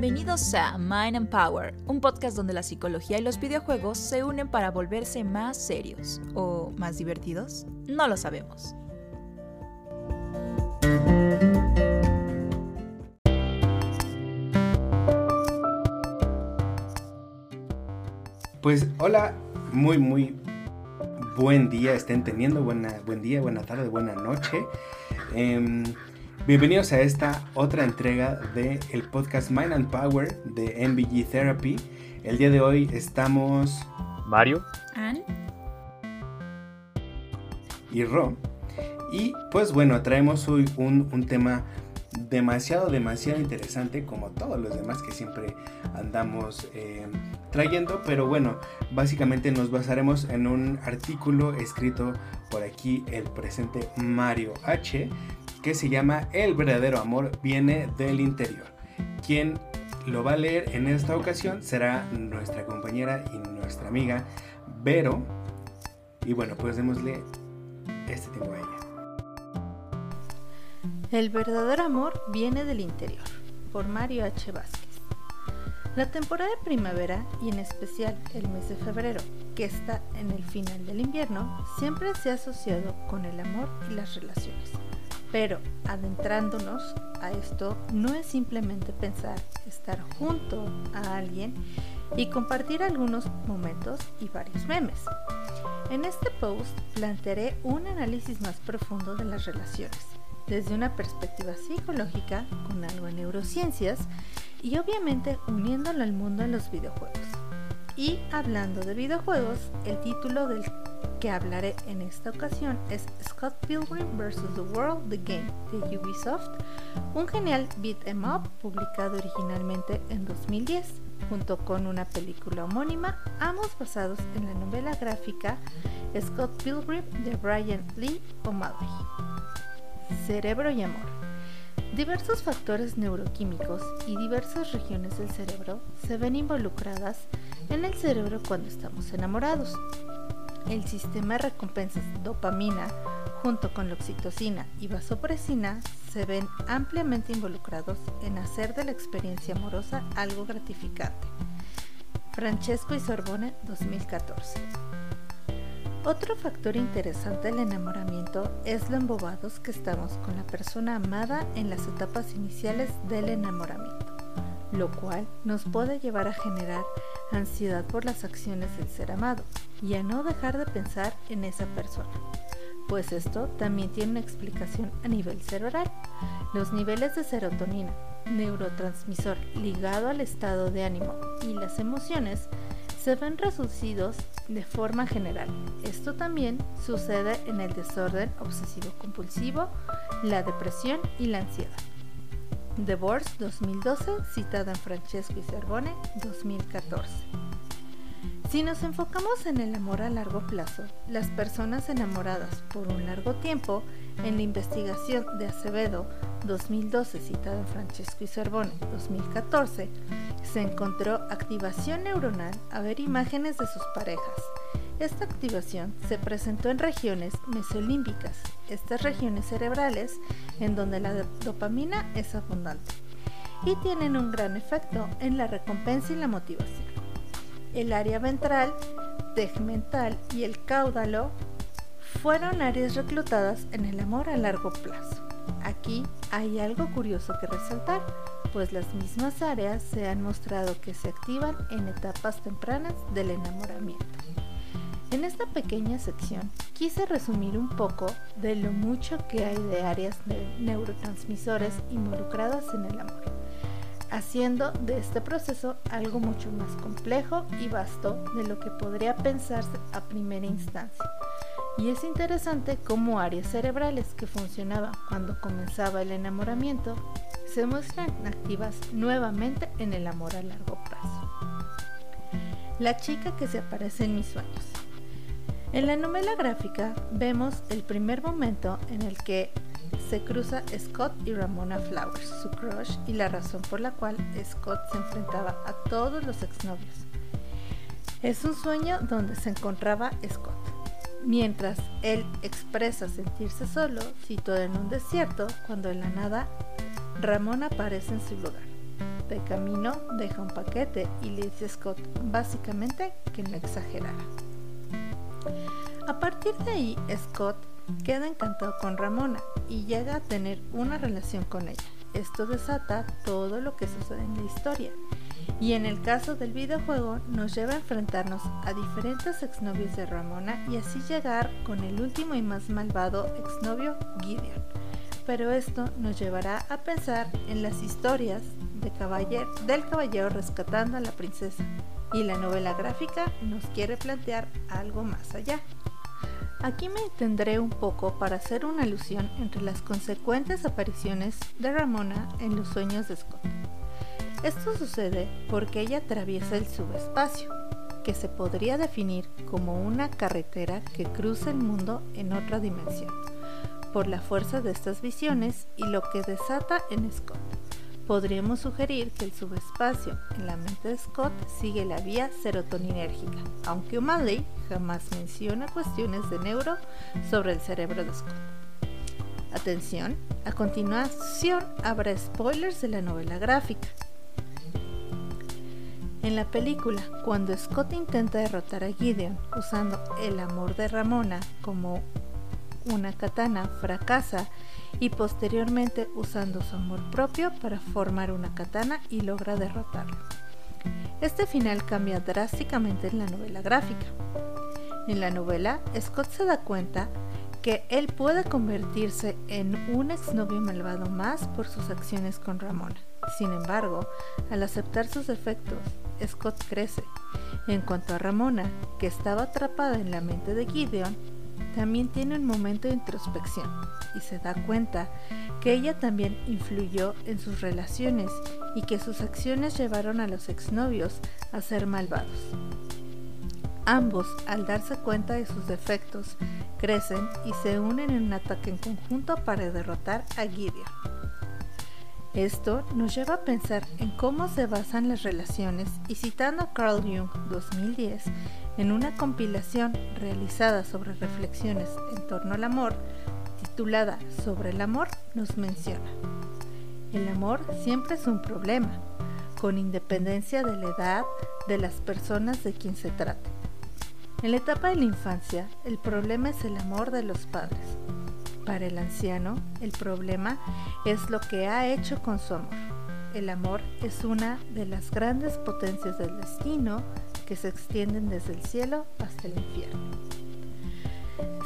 Bienvenidos a Mind and Power, un podcast donde la psicología y los videojuegos se unen para volverse más serios o más divertidos. No lo sabemos. Pues hola, muy muy buen día estén teniendo, buena, buen día, buena tarde, buena noche. Em, bienvenidos a esta otra entrega del el podcast Mind and Power de MBG Therapy. El día de hoy estamos Mario, Anne, y Ro. Y pues bueno, traemos hoy un, un tema demasiado, demasiado interesante como todos los demás que siempre andamos eh, trayendo. Pero bueno, básicamente nos basaremos en un artículo escrito por aquí el presente Mario H. que se llama El verdadero amor viene del interior. Quien lo va a leer en esta ocasión será nuestra compañera y nuestra amiga Vero. Y bueno, pues démosle este tiempo a ella. El verdadero amor viene del interior, por Mario H. Vázquez. La temporada de primavera y en especial el mes de febrero, que está en el final del invierno, siempre se ha asociado con el amor y las relaciones. Pero adentrándonos a esto, no es simplemente pensar estar junto a alguien y compartir algunos momentos y varios memes. En este post plantearé un análisis más profundo de las relaciones desde una perspectiva psicológica con algo en neurociencias y obviamente uniéndolo al mundo de los videojuegos. Y hablando de videojuegos, el título del que hablaré en esta ocasión es Scott Pilgrim vs. The World, The Game de Ubisoft, un genial beat em up publicado originalmente en 2010, junto con una película homónima, ambos basados en la novela gráfica Scott Pilgrim de Brian Lee O'Malley. Cerebro y amor. Diversos factores neuroquímicos y diversas regiones del cerebro se ven involucradas el cerebro cuando estamos enamorados. El sistema de recompensas dopamina junto con la oxitocina y vasopresina se ven ampliamente involucrados en hacer de la experiencia amorosa algo gratificante. Francesco y Sorbonne 2014 otro factor interesante del enamoramiento es lo embobados que estamos con la persona amada en las etapas iniciales del enamoramiento, lo cual nos puede llevar a generar ansiedad por las acciones del ser amado y a no dejar de pensar en esa persona. Pues esto también tiene una explicación a nivel cerebral. Los niveles de serotonina, neurotransmisor ligado al estado de ánimo y las emociones, se ven reducidos de forma general. Esto también sucede en el desorden obsesivo-compulsivo, la depresión y la ansiedad. Divorce 2012, citada en Francesco y Cervone 2014. Si nos enfocamos en el amor a largo plazo, las personas enamoradas por un largo tiempo, en la investigación de Acevedo 2012 citada en Francesco y Cervone 2014, se encontró activación neuronal a ver imágenes de sus parejas. Esta activación se presentó en regiones mesolímbicas, estas regiones cerebrales en donde la dopamina es abundante, y tienen un gran efecto en la recompensa y la motivación el área ventral, tegmental y el cáudalo fueron áreas reclutadas en el amor a largo plazo. Aquí hay algo curioso que resaltar, pues las mismas áreas se han mostrado que se activan en etapas tempranas del enamoramiento. En esta pequeña sección quise resumir un poco de lo mucho que hay de áreas de neurotransmisores involucradas en el amor haciendo de este proceso algo mucho más complejo y vasto de lo que podría pensarse a primera instancia. Y es interesante cómo áreas cerebrales que funcionaban cuando comenzaba el enamoramiento se muestran activas nuevamente en el amor a largo plazo. La chica que se aparece en mis sueños. En la novela gráfica vemos el primer momento en el que se cruza Scott y Ramona Flowers, su crush y la razón por la cual Scott se enfrentaba a todos los exnovios. Es un sueño donde se encontraba Scott. Mientras él expresa sentirse solo, situado en un desierto, cuando en la nada Ramona aparece en su lugar. De camino deja un paquete y le dice a Scott básicamente que no exagerara. A partir de ahí, Scott queda encantado con Ramona y llega a tener una relación con ella. Esto desata todo lo que sucede en la historia y en el caso del videojuego nos lleva a enfrentarnos a diferentes exnovios de Ramona y así llegar con el último y más malvado exnovio Gideon. Pero esto nos llevará a pensar en las historias de del caballero rescatando a la princesa y la novela gráfica nos quiere plantear algo más allá. Aquí me detendré un poco para hacer una alusión entre las consecuentes apariciones de Ramona en los sueños de Scott. Esto sucede porque ella atraviesa el subespacio, que se podría definir como una carretera que cruza el mundo en otra dimensión, por la fuerza de estas visiones y lo que desata en Scott. Podríamos sugerir que el subespacio en la mente de Scott sigue la vía serotoninérgica, aunque O'Malley jamás menciona cuestiones de neuro sobre el cerebro de Scott. Atención, a continuación habrá spoilers de la novela gráfica. En la película, cuando Scott intenta derrotar a Gideon usando el amor de Ramona como una katana, fracasa y posteriormente usando su amor propio para formar una katana y logra derrotarlo. Este final cambia drásticamente en la novela gráfica. En la novela, Scott se da cuenta que él puede convertirse en un exnovio malvado más por sus acciones con Ramona. Sin embargo, al aceptar sus defectos, Scott crece. En cuanto a Ramona, que estaba atrapada en la mente de Gideon, también tiene un momento de introspección y se da cuenta que ella también influyó en sus relaciones y que sus acciones llevaron a los exnovios a ser malvados. Ambos, al darse cuenta de sus defectos, crecen y se unen en un ataque en conjunto para derrotar a Gideon. Esto nos lleva a pensar en cómo se basan las relaciones y citando a Carl Jung 2010 en una compilación realizada sobre reflexiones en torno al amor, titulada Sobre el amor, nos menciona. El amor siempre es un problema, con independencia de la edad de las personas de quien se trate. En la etapa de la infancia, el problema es el amor de los padres, para el anciano, el problema es lo que ha hecho con su amor. El amor es una de las grandes potencias del destino que se extienden desde el cielo hasta el infierno.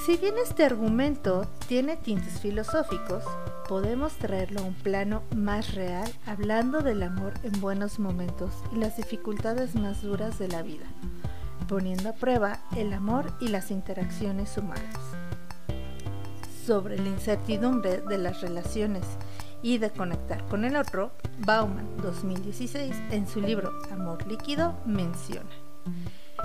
Si bien este argumento tiene tintes filosóficos, podemos traerlo a un plano más real hablando del amor en buenos momentos y las dificultades más duras de la vida, poniendo a prueba el amor y las interacciones humanas sobre la incertidumbre de las relaciones y de conectar con el otro, Bauman 2016 en su libro Amor líquido menciona,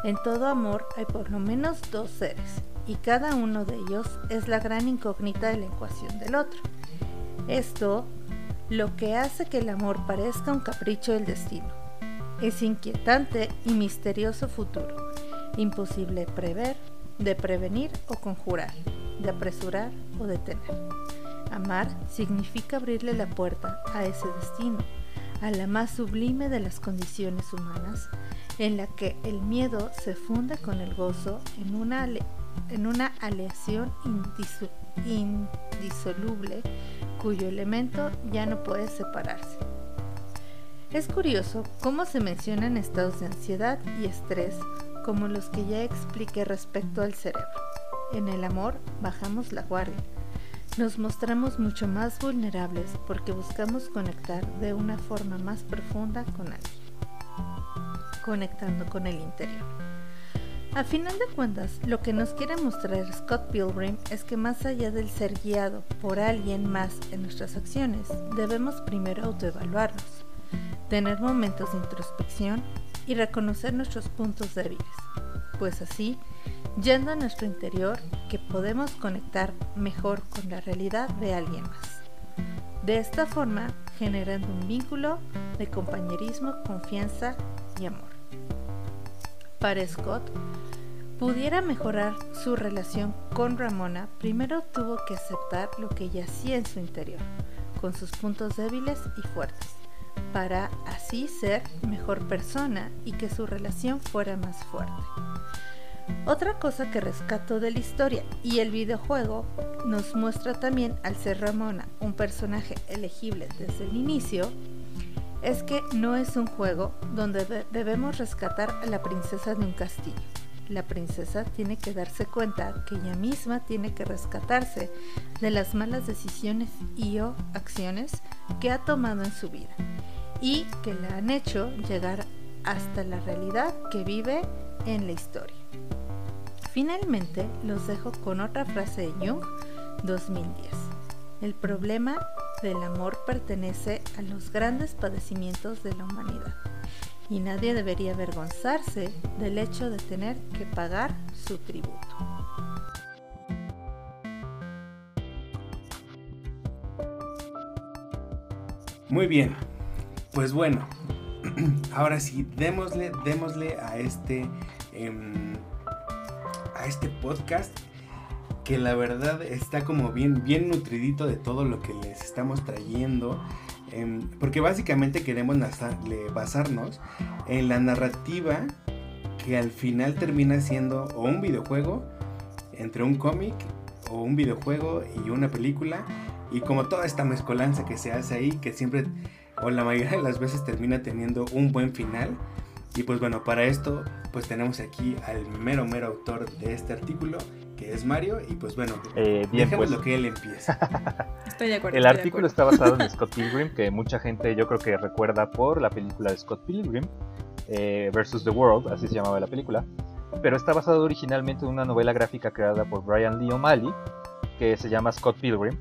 en todo amor hay por lo menos dos seres y cada uno de ellos es la gran incógnita de la ecuación del otro. Esto lo que hace que el amor parezca un capricho del destino. Es inquietante y misterioso futuro, imposible prever, de prevenir o conjurar de apresurar o detener. Amar significa abrirle la puerta a ese destino, a la más sublime de las condiciones humanas, en la que el miedo se funde con el gozo en una, en una aleación indisoluble cuyo elemento ya no puede separarse. Es curioso cómo se mencionan estados de ansiedad y estrés como los que ya expliqué respecto al cerebro. En el amor bajamos la guardia. Nos mostramos mucho más vulnerables porque buscamos conectar de una forma más profunda con alguien, conectando con el interior. A final de cuentas, lo que nos quiere mostrar Scott Pilgrim es que más allá del ser guiado por alguien más en nuestras acciones, debemos primero autoevaluarnos, tener momentos de introspección y reconocer nuestros puntos débiles, pues así yendo a nuestro interior que podemos conectar mejor con la realidad de alguien más. De esta forma, generando un vínculo de compañerismo, confianza y amor. Para Scott, pudiera mejorar su relación con Ramona, primero tuvo que aceptar lo que yacía en su interior, con sus puntos débiles y fuertes, para así ser mejor persona y que su relación fuera más fuerte. Otra cosa que rescato de la historia y el videojuego nos muestra también al ser Ramona un personaje elegible desde el inicio, es que no es un juego donde debemos rescatar a la princesa de un castillo. La princesa tiene que darse cuenta que ella misma tiene que rescatarse de las malas decisiones y o acciones que ha tomado en su vida y que la han hecho llegar hasta la realidad que vive en la historia. Finalmente, los dejo con otra frase de Jung 2010. El problema del amor pertenece a los grandes padecimientos de la humanidad y nadie debería avergonzarse del hecho de tener que pagar su tributo. Muy bien, pues bueno, ahora sí, démosle, démosle a este, em, este podcast que la verdad está como bien, bien nutridito de todo lo que les estamos trayendo. Em, porque básicamente queremos basarnos en la narrativa que al final termina siendo o un videojuego entre un cómic o un videojuego y una película y como toda esta mezcolanza que se hace ahí que siempre o la mayoría de las veces termina teniendo un buen final. Y pues bueno, para esto pues tenemos aquí al mero mero autor de este artículo, que es Mario, y pues bueno, eh, bien, pues. lo que él empieza. Estoy de acuerdo. El artículo está basado en Scott Pilgrim, que mucha gente yo creo que recuerda por la película de Scott Pilgrim eh, versus The World, así se llamaba la película, pero está basado originalmente en una novela gráfica creada por Brian Lee O'Malley, que se llama Scott Pilgrim,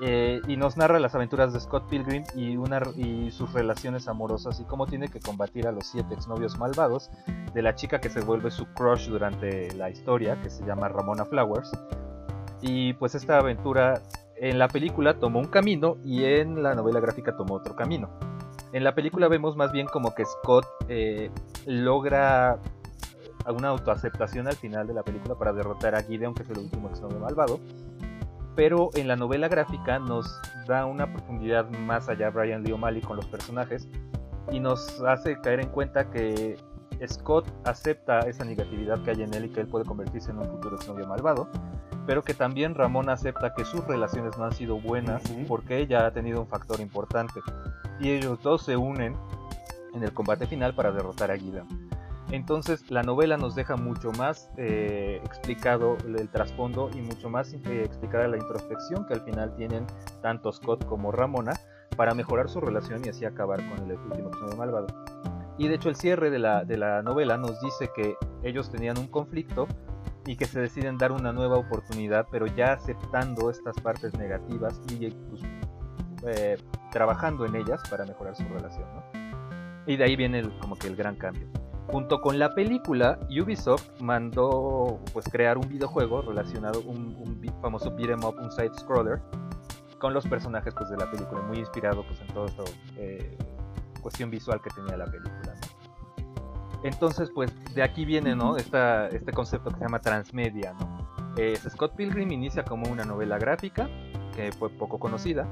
eh, y nos narra las aventuras de Scott Pilgrim y, sus relaciones amorosas y cómo tiene que combatir a los siete exnovios malvados de la chica que se vuelve su crush durante la historia, que se llama Ramona Flowers. Y pues esta aventura en la película tomó un camino y en la novela gráfica tomó otro camino. En la película vemos más bien como que Scott eh, logra una autoaceptación al final de la película para derrotar a Gideon, que es el último exnovio malvado pero en la novela gráfica nos da una profundidad más allá Brian Lee O'Malley con los personajes y nos hace caer en cuenta que Scott acepta esa negatividad que hay en él y que él puede convertirse en un futuro exnovio malvado, pero que también Ramón acepta que sus relaciones no han sido buenas porque ella ha tenido un factor importante y ellos dos se unen en el combate final para derrotar a Guida. Entonces la novela nos deja mucho más eh, explicado el, trasfondo y mucho más eh, explicada la introspección que al final tienen tanto Scott como Ramona para mejorar su relación y así acabar con el último episodio malvado. Y de hecho el cierre de la, de la novela nos dice que ellos tenían un conflicto y que se deciden dar una nueva oportunidad, pero ya aceptando estas partes negativas y pues, eh, trabajando en ellas para mejorar su relación. Y de ahí viene como que el gran cambio. Junto con la película, Ubisoft mandó pues crear un videojuego relacionado, un, un famoso beat'em up, un side scroller, con los personajes pues, de la película, muy inspirado pues, en toda esta eh, cuestión visual que tenía la película. Entonces, pues de aquí viene ¿no? Esta, este concepto que se llama transmedia. ¿no? Scott Pilgrim inicia como una novela gráfica, que fue poco conocida,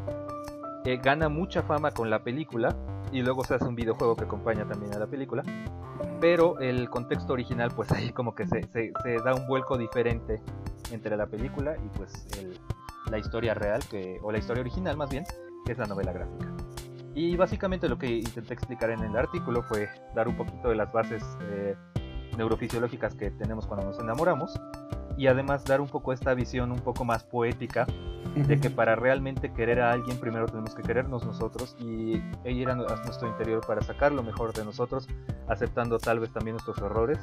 eh, gana mucha fama con la película y luego se hace un videojuego que acompaña también a la película pero el contexto original pues ahí como que se, da un vuelco diferente entre la película y pues la historia real, que, o la historia original más bien, que es la novela gráfica. Y básicamente lo que intenté explicar en el artículo fue dar un poquito de las bases eh, neurofisiológicas que tenemos cuando nos enamoramos y además dar un poco esta visión un poco más poética de que para realmente querer a alguien primero tenemos que querernos nosotros y ir a nuestro interior para sacar lo mejor de nosotros, aceptando tal vez también nuestros errores,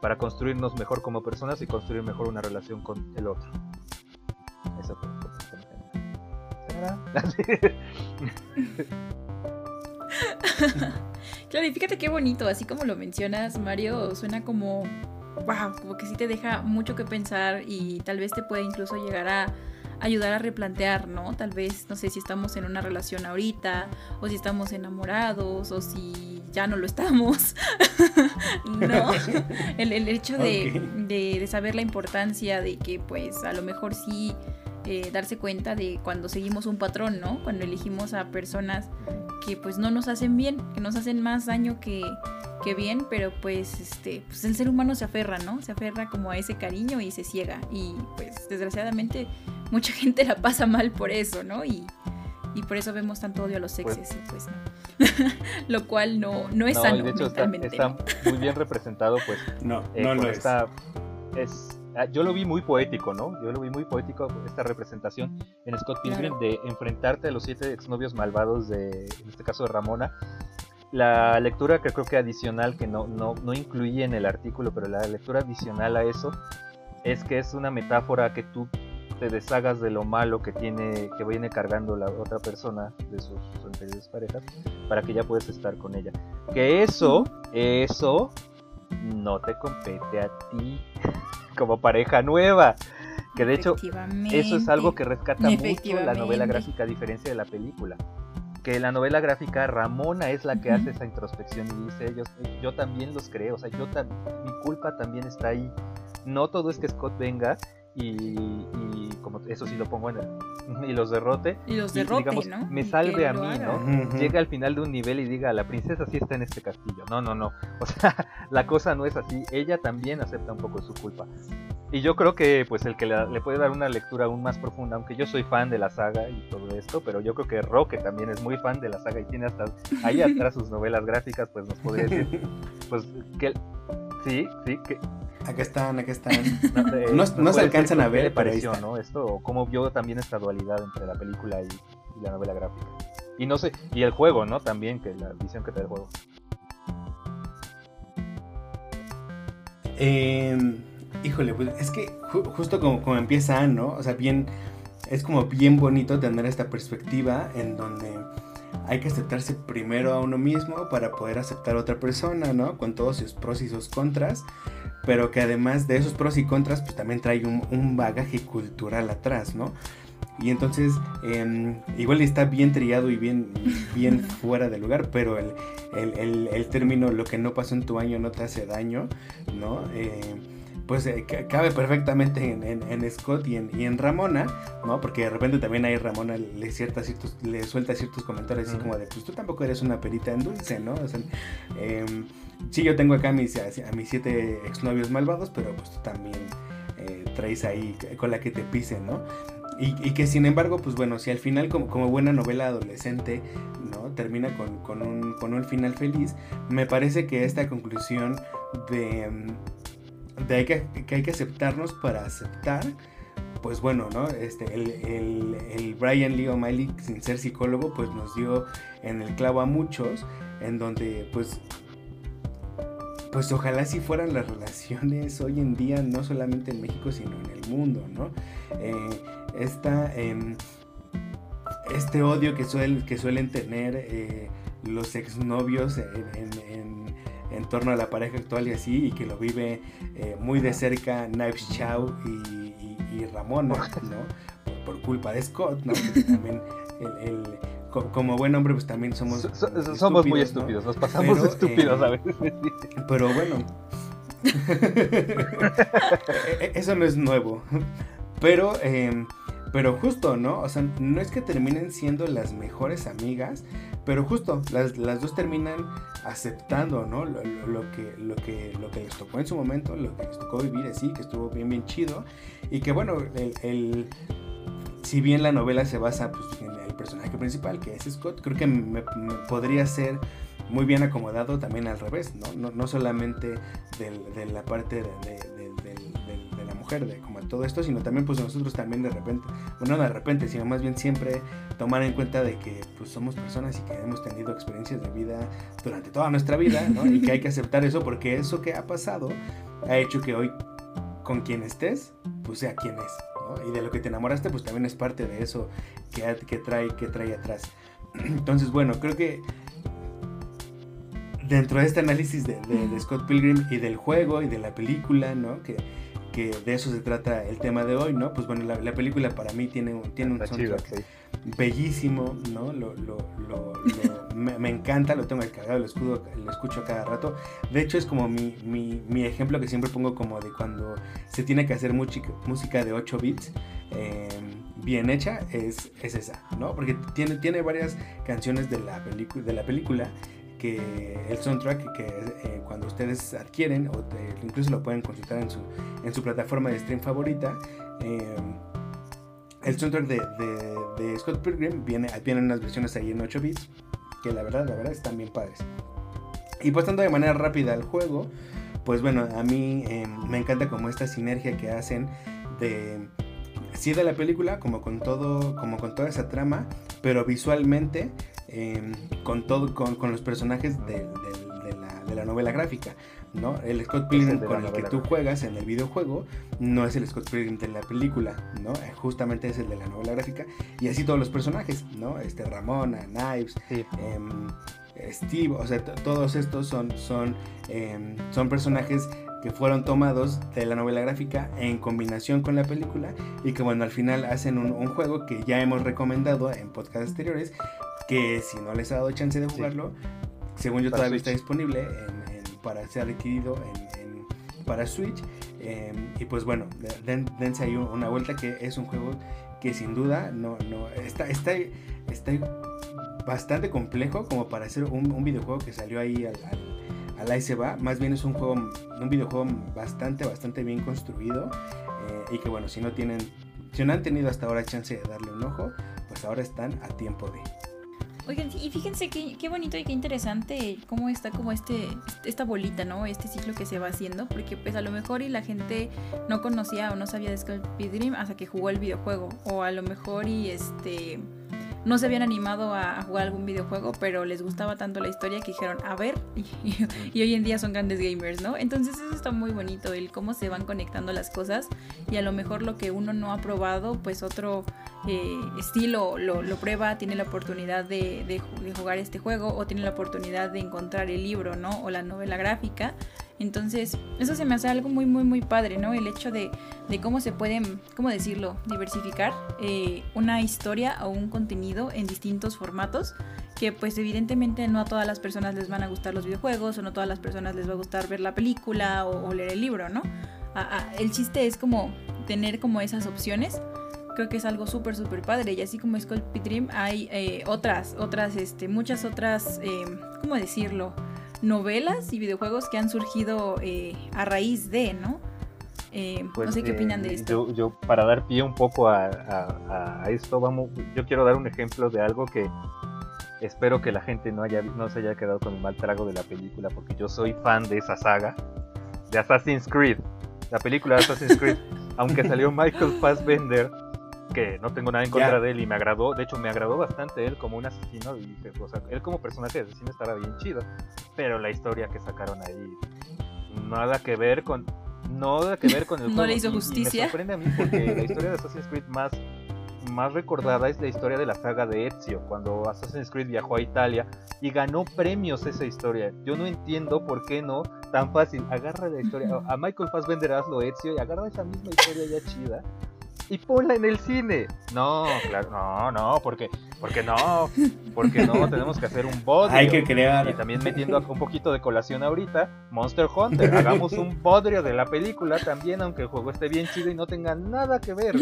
para construirnos mejor como personas y construir mejor una relación con el otro. Eso fue. claro, y fíjate qué bonito, así como lo mencionas, Mario, suena como wow, como que sí te deja mucho que pensar y tal vez te puede incluso llegar a ayudar a replantear, ¿no? Tal vez, no sé si estamos en una relación ahorita, o si estamos enamorados, o si ya no lo estamos, ¿no? El, hecho de, saber la importancia de que, pues, a lo mejor sí eh, darse cuenta de cuando seguimos un patrón, ¿no? Cuando elegimos a personas que pues no nos hacen bien, que nos hacen más daño que, que bien, pero pues este, pues el ser humano se aferra, ¿no? Se aferra como a ese cariño y se ciega. Y pues desgraciadamente mucha gente la pasa mal por eso, ¿no? Y, y por eso vemos tanto odio a los Pues- sexes, y pues no. lo cual no, no es No, sano de hecho está, está muy bien representado, pues, No, eh, no lo es. esta- es- ah, yo lo vi muy poético, ¿no? Yo lo vi muy poético esta representación en Scott Pilgrim de enfrentarte a los siete exnovios malvados de, en este caso de Ramona. La lectura que creo que adicional, que no, no, no incluí en el artículo, pero la lectura adicional a eso es que es una metáfora que tú te deshagas de lo malo que tiene, que viene cargando la otra persona de sus, sus anteriores parejas, para que ya puedes estar con ella. Que eso, eso no te compete a ti como pareja nueva. Que de hecho, eso es algo que rescata mucho la novela gráfica a diferencia de la película. Que en la novela gráfica Ramona es la que hace esa introspección y dice ellos, yo también los creo, o sea, yo mi culpa también está ahí. No todo es que Scott venga y, y como eso sí lo pongo en el, y los derrote, Y los y, derrote, digamos, ¿no? me salve a mí, haga. ¿no? Llega al final de un nivel y diga, la princesa sí está en este castillo. No, no, no. O sea, la cosa no es así. Ella también acepta un poco su culpa. Y yo creo que pues el que le puede dar una lectura aún más profunda, aunque yo soy fan de la saga y todo esto, pero yo creo que Roque también es muy fan de la saga y tiene hasta ahí atrás sus novelas gráficas, pues nos podría decir, pues que sí, sí, que Acá están, acá están. no, eh, No- se alcanzan decir a ver, ¿Qué le pareció, no? Esto, o cómo vio también esta dualidad entre la película y, y la novela gráfica. Y no sé, y el juego, ¿no? También, que la visión que trae el juego. Eh, híjole, pues es que ju- justo como, como empieza, ¿no? O sea, bien, es como bien bonito tener esta perspectiva en donde hay que aceptarse primero a uno mismo para poder aceptar a otra persona, ¿no? Con todos sus pros y sus contras, pero que además de esos pros y contras, pues también trae un, un bagaje cultural atrás, ¿no? Y entonces, eh, igual está bien trillado y bien, bien fuera de lugar, pero el, el, el- el término lo que no pasó en tu año no te hace daño, ¿no? Eh, pues eh, ca- cabe perfectamente en, en- en Scott y en, y en Ramona, ¿no? Porque de repente también ahí Ramona le, cierta ciertos, le suelta ciertos comentarios así como de, pues tú tampoco eres una perita en dulce, ¿no? O sea, em, sí, yo tengo acá a mis, a mis siete exnovios malvados, pero pues tú también eh, traes ahí con la que te pisen, ¿no? Y, y que sin embargo, pues bueno, si al final como, como buena novela adolescente, ¿no? Termina con, con un, con un final feliz, me parece que esta conclusión de, mm, de hay que, que hay que aceptarnos para aceptar, pues bueno, ¿no? Este, el, el, el Brian Lee O'Malley, sin ser psicólogo, pues nos dio en el clavo a muchos, en donde pues pues ojalá si fueran las relaciones hoy en día, no solamente en México, sino en el mundo, ¿no? Eh, esta, em, este odio que, suel- que suelen tener eh, los exnovios en, en, en- torno a la pareja actual y así, y que lo vive eh, muy de cerca Knives Chow y, y- y Ramona, ¿no? Por, por culpa de Scott, ¿no? Porque también el- el- co- como buen hombre, pues también somos... So- so- somos muy ¿no? estúpidos, nos pasamos Pero, estúpidos eh, a veces. Pero bueno. E- Eso no es nuevo. Pero, eh, pero justo, ¿no? O sea, no es que terminen siendo las mejores amigas, pero justo, las, las dos terminan aceptando, ¿no? Lo, lo- lo que, lo, que, lo que les tocó en su momento, lo que les tocó vivir así, que estuvo bien, bien chido. Y que bueno, el, el- si bien la novela se basa pues, en el personaje principal, que es Scott, creo que me- me podría ser muy bien acomodado también al revés, ¿no? No, no solamente del- de la parte de, de- mujer, de como todo esto, sino también pues nosotros también de repente, bueno, no de repente, sino más bien siempre tomar en cuenta de que pues somos personas y que hemos tenido experiencias de vida durante toda nuestra vida, ¿no? Y que hay que aceptar eso porque eso que ha pasado ha hecho que hoy con quien estés, pues sea quien es, ¿no? Y de lo que te enamoraste, pues también es parte de eso que, que, trae, que trae atrás. Entonces, bueno, creo que dentro de este análisis de, de- de Scott Pilgrim y del juego y de la película, ¿no? Que, que de eso se trata el tema de hoy, ¿no? Pues bueno, la, la película para mí tiene un, tiene un Está chido, soundtrack sí. bellísimo, ¿no? Lo, lo- lo- me, me encanta, lo tengo descargado, lo, escudo, lo escucho a cada rato. De hecho, es como mi, mi- mi ejemplo que siempre pongo como de cuando se tiene que hacer música, música de 8 bits. eh, bien hecha es, es esa, ¿no? Porque tiene, tiene varias canciones de la, de la película que el soundtrack que eh, cuando ustedes adquieren o incluso lo pueden consultar en su, en su plataforma de stream favorita, eh, el soundtrack de, de, Scott Pilgrim viene, vienen unas versiones ahí en 8 bits que la verdad, la verdad están bien padres. Y pasando de manera rápida al juego, pues bueno, a mí eh, me encanta como esta sinergia que hacen de sí de la película como con todo como con toda esa trama pero visualmente Em, con, todo, con, los personajes de, la, novela gráfica. ¿no? El Scott Pilgrim con el que tú juegas en el videojuego no es el Scott Pilgrim de la película, ¿no? Eh, justamente es el de la novela gráfica. Y así todos los personajes, ¿no? Este Ramona, Knives, em, Steve, o sea, todos estos son, son, em, son personajes que fueron tomados de la novela gráfica en combinación con la película y que bueno, al final hacen un, un juego que ya hemos recomendado en podcasts anteriores, que si no les ha dado chance de jugarlo, según yo todavía está disponible para ser adquirido para Switch. Em, y pues bueno, dense ahí una vuelta que es un juego que sin duda no, no está, está, está bastante complejo como para ser un, videojuego que salió ahí al, al, al va. Más bien es un juego, un videojuego bastante, bastante bien construido. Eh, y que bueno, si no tienen, si no han tenido hasta ahora chance de darle un ojo, pues ahora están a tiempo de. Oigan, y fíjense qué, qué bonito y qué interesante cómo está como este, esta bolita, ¿no? Este ciclo que se va haciendo, porque pues a lo mejor y la gente no conocía o no sabía de Skull Dream hasta que jugó el videojuego, o a lo mejor y este no se habían animado a, jugar algún videojuego, pero les gustaba tanto la historia que dijeron, a ver, y, hoy en día son grandes gamers, ¿no? Entonces eso está muy bonito, el cómo se van conectando las cosas y a lo mejor lo que uno no ha probado, pues otro eh, estilo lo, prueba, tiene la oportunidad de, de jugar este juego o tiene la oportunidad de encontrar el libro, ¿no? O la novela gráfica entonces, eso se me hace algo muy, muy, muy padre, ¿no? El hecho de, cómo se pueden, ¿cómo decirlo?, diversificar eh, una historia o un contenido en distintos formatos, que pues evidentemente no a todas las personas les van a gustar los videojuegos o no a todas las personas les va a gustar ver la película o, leer el libro, ¿no? el chiste es como tener como esas opciones creo que es algo súper súper padre y así como Skull Dream hay eh, otras otras este muchas otras eh, cómo decirlo novelas y videojuegos que han surgido eh, a raíz de, ¿no? Eh, no pues, sé qué opinan de eh, esto. Yo, para dar pie un poco a, esto, vamos, yo quiero dar un ejemplo de algo que espero que la gente no, haya, no se haya quedado con el mal trago de la película, porque yo soy fan de esa saga, de Assassin's Creed, la película de Assassin's Creed, aunque salió Michael Fassbender que no tengo nada en contra de él y me agradó, de hecho me agradó bastante él como un asesino y o sea, él como personaje de asesino estaba bien chido, pero la historia que sacaron ahí nada que ver con nada que ver con el no le hizo justicia. me sorprende a mí porque la historia de Assassin's Creed más más recordada es la historia de la saga de Ezio, cuando Assassin's Creed viajó a Italia y ganó premios esa historia. Yo no entiendo por qué no tan fácil. Agarra la historia, a Michael Fassbender hazlo Ezio y agarra esa misma historia ya chida y ponla en el cine. No, claro, no, no, porque, porque no, porque no, tenemos que hacer un bodrio. Hay que crear. Y también metiendo un poquito de colación ahorita, Monster Hunter, hagamos un bodrio de la película también, aunque el juego esté bien chido y no tenga nada que ver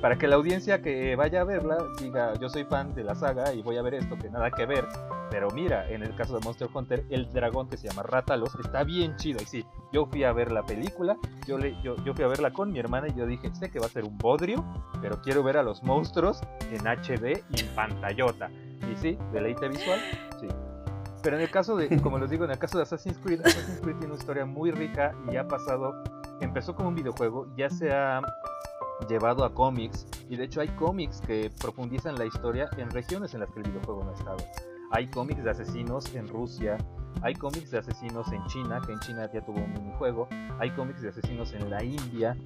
para que la audiencia que vaya a verla diga, yo soy fan de la saga y voy a ver esto que nada que ver. Pero mira, en el caso de Monster Hunter, el dragón que se llama Ratalos está bien chido. Y sí, yo fui a ver la película, yo, le, yo, yo fui a verla con mi hermana y yo dije, sé que va a ser un bodrio, pero quiero ver a los monstruos en HD y en pantallota. Y sí, deleite visual, sí. Pero en el caso de, como les digo, en el caso de Assassin's Creed, Assassin's Creed tiene una historia muy rica y ha pasado, empezó como un videojuego, ya se ha llevado a cómics y de hecho hay cómics que profundizan la historia en regiones en las que el videojuego no ha estado. Hay cómics de asesinos en Rusia, hay cómics de asesinos en China, que en China ya tuvo un minijuego, hay cómics de asesinos en la India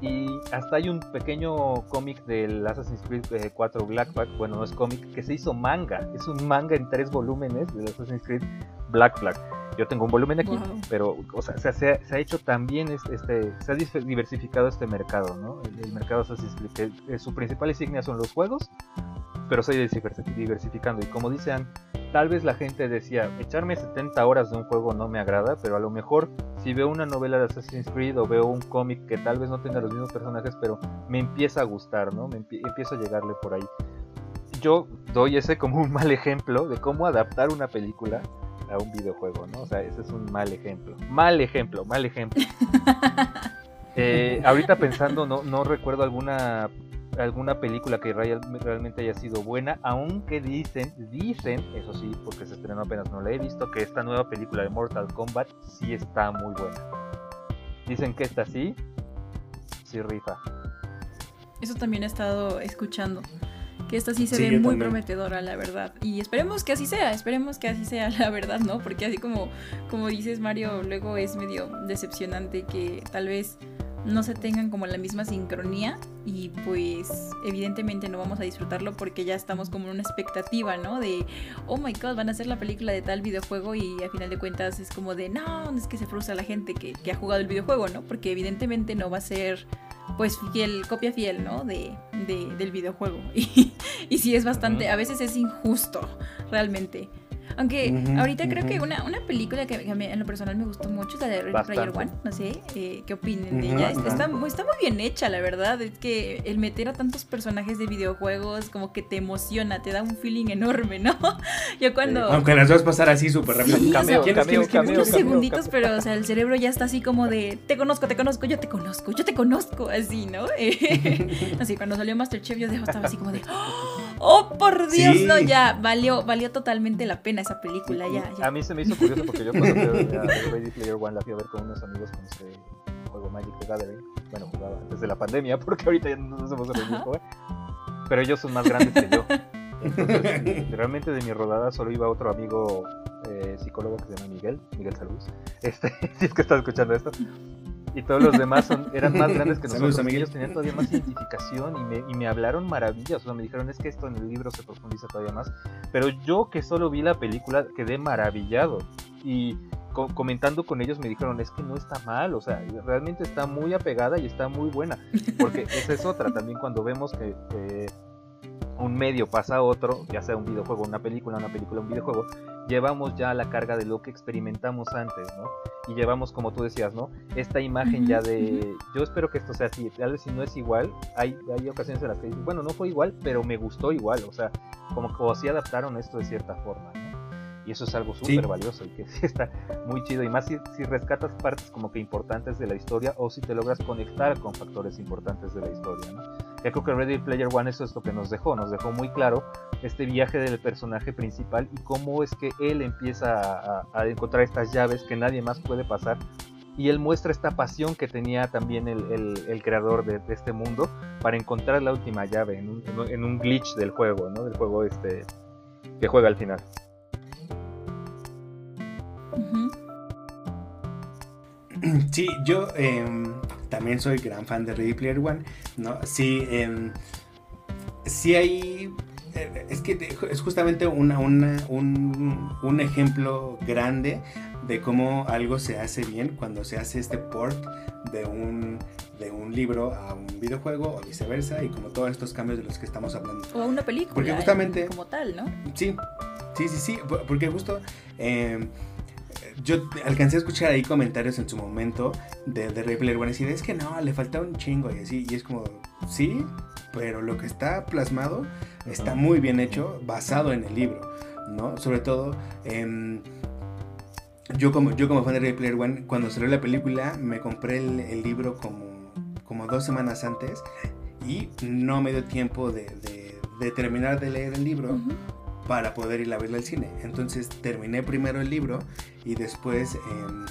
y hasta hay un pequeño cómic del Assassin's Creed 4 eh, Blackback, bueno no es cómic, que se hizo manga, es un manga en tres volúmenes del Assassin's Creed Black Black. Yo tengo un volumen aquí, pero o sea, se, ha, hecho también este, se ha diversificado este mercado, ¿no? El, mercado Assassin's Creed, que, su principal insignia son los juegos, pero se ha diversificando. Y como dicen, tal vez la gente decía, echarme 70 horas de un juego no me agrada, pero a lo mejor si veo una novela de Assassin's Creed o veo un cómic que tal vez no tenga los mismos personajes, pero me empieza a gustar, ¿no? Me empiezo a llegarle por ahí. Yo doy ese como un mal ejemplo de cómo adaptar una película a un videojuego, ¿no? O sea, ese es un mal ejemplo. Mal ejemplo, mal ejemplo. Eh, ahorita pensando, no, no recuerdo alguna alguna película que realmente haya sido buena, aunque dicen, dicen, eso sí, porque se estrenó apenas no la he visto, que esta nueva película de Mortal Kombat sí está muy buena. Dicen que esta sí, sí rifa. Eso también he estado escuchando. Que esta sí se ve muy prometedora, la verdad. Y esperemos que así sea, esperemos que así sea, la verdad, ¿no? Porque así como, como dices, Mario, luego es medio decepcionante que tal vez no se tengan como la misma sincronía y pues evidentemente no vamos a disfrutarlo porque ya estamos como en una expectativa, ¿no? De, oh my god, van a hacer la película de tal videojuego y a final de cuentas es como de, no, es que se frustra la gente que, que ha jugado el videojuego, ¿no? Porque evidentemente no va a ser pues fiel, copia fiel, ¿no? De, de del videojuego. Y, y sí es bastante, a veces es injusto, realmente. Aunque ahorita creo que una, una película que, a mí, en lo personal me gustó mucho es la de Ready Player One. No sé eh, qué opinen de ella. Está, muy, está muy bien hecha, la verdad. Es que el meter a tantos personajes de videojuegos como que te emociona, te da un feeling enorme, ¿no? Yo cuando. Aunque las vas a pasar así súper rápido. Sí, cameo, cameo, cameo, unos segunditos, pero o sea, el cerebro ya está así como de te conozco, te conozco, yo te conozco, yo te conozco, así, ¿no? así, cuando salió Masterchef yo estaba así como de oh, por Dios, no, ya, valió, valió totalmente la pena esa película, ya, A mí se me hizo curioso porque yo cuando fui a Ready Player One la fui a ver con unos amigos con ese juego Magic the Gathering. Bueno, jugaba antes de la pandemia porque ahorita ya no nos hemos reunido, Pero ellos son más grandes que yo. Entonces, realmente de mi rodada solo iba otro amigo eh, psicólogo que se llama Miguel, Miguel Salud. Este, si es que estás escuchando esto y todos los demás son, eran más grandes que nosotros. Ellos tenían todavía más identificación y me, y me hablaron maravillas. O sea, me dijeron, es que esto en el libro se profundiza todavía más. Pero yo que solo vi la película quedé maravillado. Y comentando con ellos me dijeron, es que no está mal. O sea, realmente está muy apegada y está muy buena. Porque esa es otra. También cuando vemos que un medio pasa a otro, ya sea un videojuego, una película, una película, un videojuego, llevamos ya la carga de lo que experimentamos antes, ¿no? Y llevamos, como tú decías, ¿no? Esta imagen ya de, yo espero que esto sea así, tal vez si no es igual, hay, hay ocasiones en las que dicen, bueno, no fue igual, pero me gustó igual, o sea, como que así adaptaron esto de cierta forma, ¿no? Y eso es algo súper valioso y que sí está muy chido. Y más si, si, rescatas partes como que importantes de la historia o si te logras conectar con factores importantes de la historia. ¿no? Ya creo que Ready Player One eso es lo que nos dejó. Nos dejó muy claro este viaje del personaje principal y cómo es que él empieza a, encontrar estas llaves que nadie más puede pasar y él muestra esta pasión que tenía también el, el, creador de, este mundo para encontrar la última llave en un, en un, glitch del juego, ¿no? Del juego este que juega al final. Sí, yo em, también soy gran fan de Ready Player One, ¿no? Sí, eh, sí hay... Eh, es que es justamente una, un, un, ejemplo grande de cómo algo se hace bien cuando se hace este port de un, de un libro a un videojuego o viceversa y como todos estos cambios de los que estamos hablando. O a una película. Porque justamente... como tal, ¿no? Sí, sí, sí, sí, porque justo... Eh, yo alcancé a escuchar ahí comentarios en su momento de, de Ray Player One y es que no, le falta un chingo y así, y es como, sí, pero lo que está plasmado está muy bien hecho, basado en el libro, ¿no? Sobre todo, em, yo, como, yo como fan de Ray Player One, cuando salió la película, me compré el, libro como, como dos semanas antes y no me dio tiempo de, terminar de leer el libro para poder ir a verla al cine. Entonces terminé primero el libro y después em,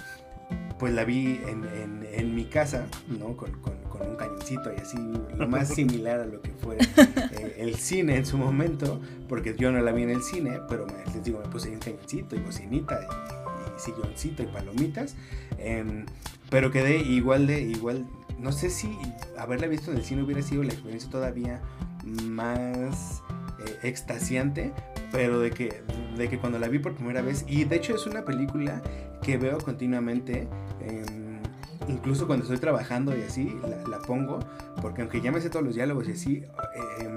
pues la vi en, en, mi casa, ¿no? Con, con, un cañoncito y así, lo más similar a lo que fue eh, el cine en su momento, porque yo no la vi en el cine, pero me, les digo, me puse un cañoncito y bocinita y, y silloncito y palomitas, em, pero quedé igual de, igual, no sé si haberla visto en el cine hubiera sido la experiencia todavía más eh, extasiante, pero de que, de que cuando la vi por primera vez, y de hecho es una película que veo continuamente, em, incluso cuando estoy trabajando y así, la, pongo, porque aunque ya me sé todos los diálogos y así, em,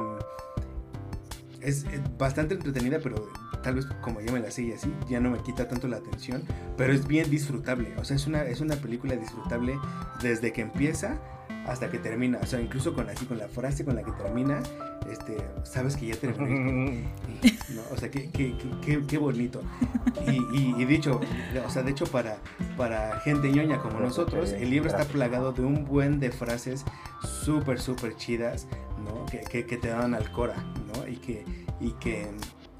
es, bastante entretenida, pero tal vez como yo me la sé y así, ya no me quita tanto la atención, pero es bien disfrutable, o sea, es una, es una película disfrutable desde que empieza hasta que termina, o sea, incluso con así con la frase con la que termina, este, sabes que ya terminó. O sea, qué, qué, qué, qué bonito. Y, y, dicho, o sea, de hecho para, para gente ñoña como nosotros, el libro está plagado de un buen de frases súper, súper chidas, ¿no? Que, que, te dan al cora, ¿no? Y que, y que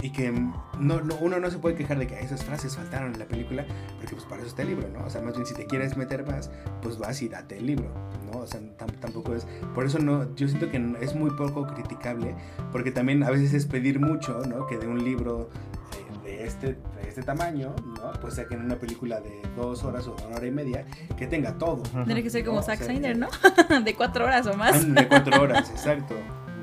y que no, uno no se puede quejar de que esas frases faltaron en la película, porque pues para eso está el libro, ¿no? O sea, más bien si te quieres meter más, pues vas y date el libro, ¿no? O sea, tampoco es... Por eso no, yo siento que es muy poco criticable, porque también a veces es pedir mucho, ¿no? Que de un libro de, este, de este tamaño, ¿no? Pues saquen una película de dos horas o una hora y media que tenga todo. Tiene que ser como Zack Snyder, ¿no? de cuatro horas o más. De cuatro horas, exacto,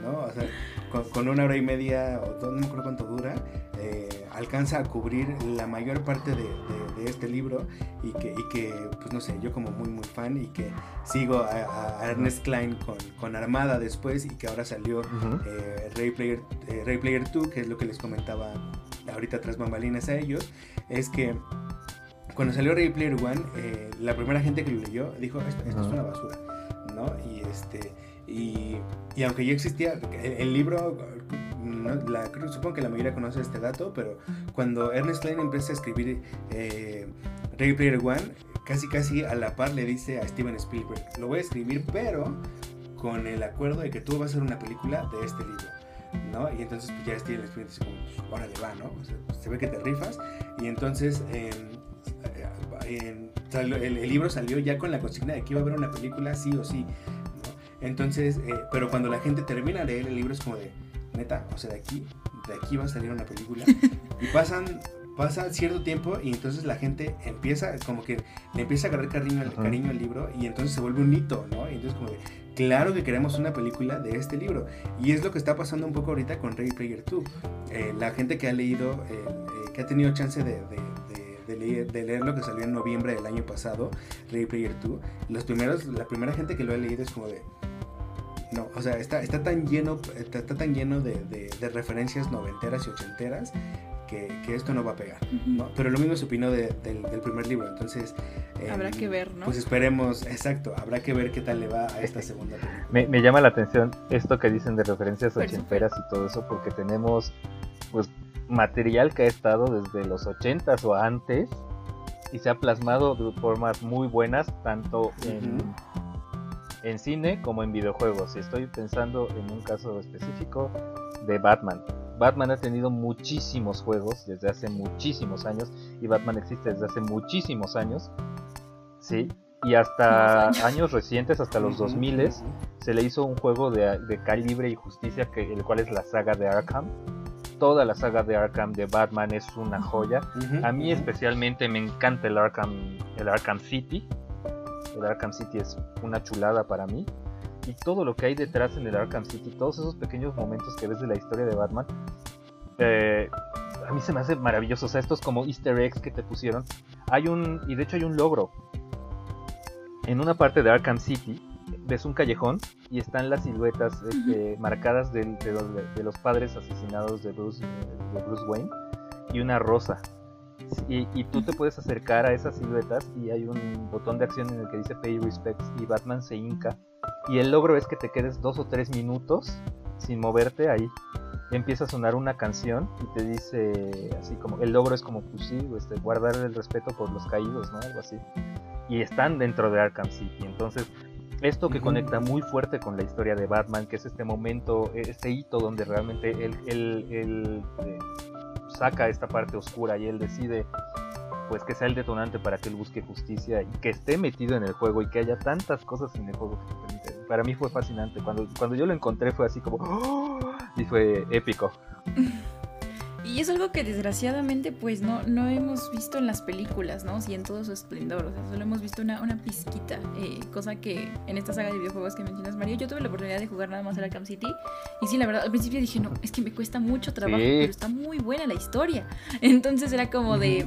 ¿no? O sea con, una hora y media, o no me acuerdo cuánto dura, eh, alcanza a cubrir la mayor parte de, este libro y que, y que, pues no sé, yo como muy, muy fan y que sigo a, Ernest Klein con, con, Armada después y que ahora salió eh, Ray, Player, eh, Ray Player 2, que es lo que les comentaba ahorita tras bambalinas a ellos, es que cuando salió Ray Player 1, la primera gente que lo leyó dijo, esto, esto es una basura, ¿no? Y este y, y aunque ya existía, el, libro, supongo que la mayoría conoce este dato, pero cuando Ernest Klein empieza a escribir eh, Ready Player One, casi casi a la par le dice a Steven Spielberg, lo voy a escribir, pero con el acuerdo de que tú vas a hacer una película de este libro. ¿no? Y entonces pues, ya Steven Spielberg dice como, pues, órale va, ¿no? se ve que te rifas. Y entonces el, el, libro salió ya con la consigna de que iba a haber una película sí o sí. Entonces, eh, pero cuando la gente termina de leer el libro es como de, neta, o sea, de aquí, de aquí va a salir una película. y pasan, pasa cierto tiempo y entonces la gente empieza, como que le empieza a agarrar cariño, al, cariño al libro y entonces se vuelve un hito, ¿no? Y entonces como de, claro que queremos una película de este libro. Y es lo que está pasando un poco ahorita con Ready Player 2. Eh, la gente que ha leído, eh, que ha tenido chance de, leer, de, leer, lo que salió en noviembre del año pasado, Ready Player 2, los primeros, la primera gente que lo ha leído es como de, no, o sea, está, está tan lleno, está, tan lleno de, de, referencias noventeras y ochenteras que, que, esto no va a pegar. ¿no? Pero lo mismo se opinó del, del, primer libro, entonces... habrá que ver, ¿no? Pues esperemos, exacto, habrá que ver qué tal le va a esta segunda película. Me, me llama la atención esto que dicen de referencias ochenteras y todo eso, porque tenemos pues material que ha estado desde los ochentas o antes y se ha plasmado de formas muy buenas, tanto en en cine como en videojuegos. Y estoy pensando en un caso específico de Batman. Batman ha tenido muchísimos juegos desde hace muchísimos años y Batman existe desde hace muchísimos años. Sí, y hasta años. recientes, hasta los 2000 se le hizo un juego de, de, calibre y justicia, que, el cual es la saga de Arkham. Toda la saga de Arkham de Batman es una joya. A mí especialmente me encanta el Arkham, el Arkham City el Arkham City es una chulada para mí. Y todo lo que hay detrás en el Arkham City, todos esos pequeños momentos que ves de la historia de Batman, eh, a mí se me hace maravilloso. O sea, estos como easter eggs que te pusieron. Hay un, y de hecho hay un logro. En una parte de Arkham City, ves un callejón y están las siluetas este, marcadas de, los, padres asesinados de Bruce, de Bruce Wayne y una rosa y, tú te puedes acercar a esas siluetas y hay un botón de acción en el que dice Pay Respects y Batman se hinca. Y el logro es que te quedes dos o tres minutos sin moverte ahí. empieza a sonar una canción y te dice así como, el logro es como, pues sí, este, guardar el respeto por los caídos, ¿no? Algo así. Y están dentro de Arkham City. Entonces, esto que conecta muy fuerte con la historia de Batman, que es este momento, este hito donde realmente él, eh, saca esta parte oscura y él decide pues que sea el detonante para que él busque justicia y que esté metido en el juego y que haya tantas cosas en el juego Para mí fue fascinante. Cuando, cuando yo lo encontré fue así como... ¡Oh! Y fue épico. Y es algo que desgraciadamente pues no, no hemos visto en las películas, ¿no? Sí, en todo su esplendor, o sea, solo hemos visto una, una pizquita, eh, cosa que en esta saga de videojuegos que mencionas Mario, yo tuve la oportunidad de jugar nada más a la Camp City y sí, la verdad, al principio dije, no, es que me cuesta mucho trabajo, pero está muy buena la historia. Entonces era como de,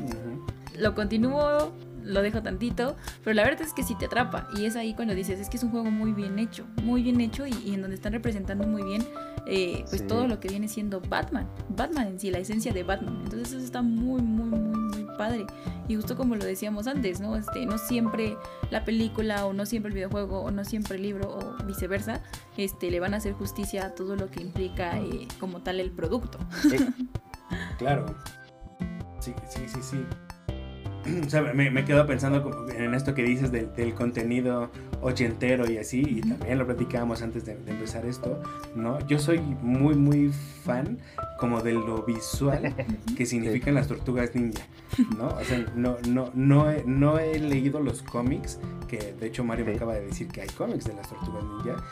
lo continúo, lo dejo tantito, pero la verdad es que sí te atrapa y es ahí cuando dices, es que es un juego muy bien hecho, muy bien hecho y, en donde están representando muy bien eh, pues todo lo que viene siendo Batman, Batman en sí, la esencia de Batman, entonces eso está muy, muy, muy, muy padre y justo como lo decíamos antes, ¿no? Este, no siempre la película o no siempre el videojuego o no siempre el libro o viceversa, este, le van a hacer justicia a todo lo que implica eh, como tal el producto. claro. Sí, sí, sí, sí. O sea, me, me quedo pensando en esto que dices del, del, contenido ochentero y así, y también lo platicábamos antes de, empezar esto, ¿no? Yo soy muy, muy fan como de lo visual que significan las tortugas ninja, ¿no? O sea, no, no, no, he, no he leído los cómics, que de hecho Mario me acaba de decir que hay cómics de las tortugas ninja,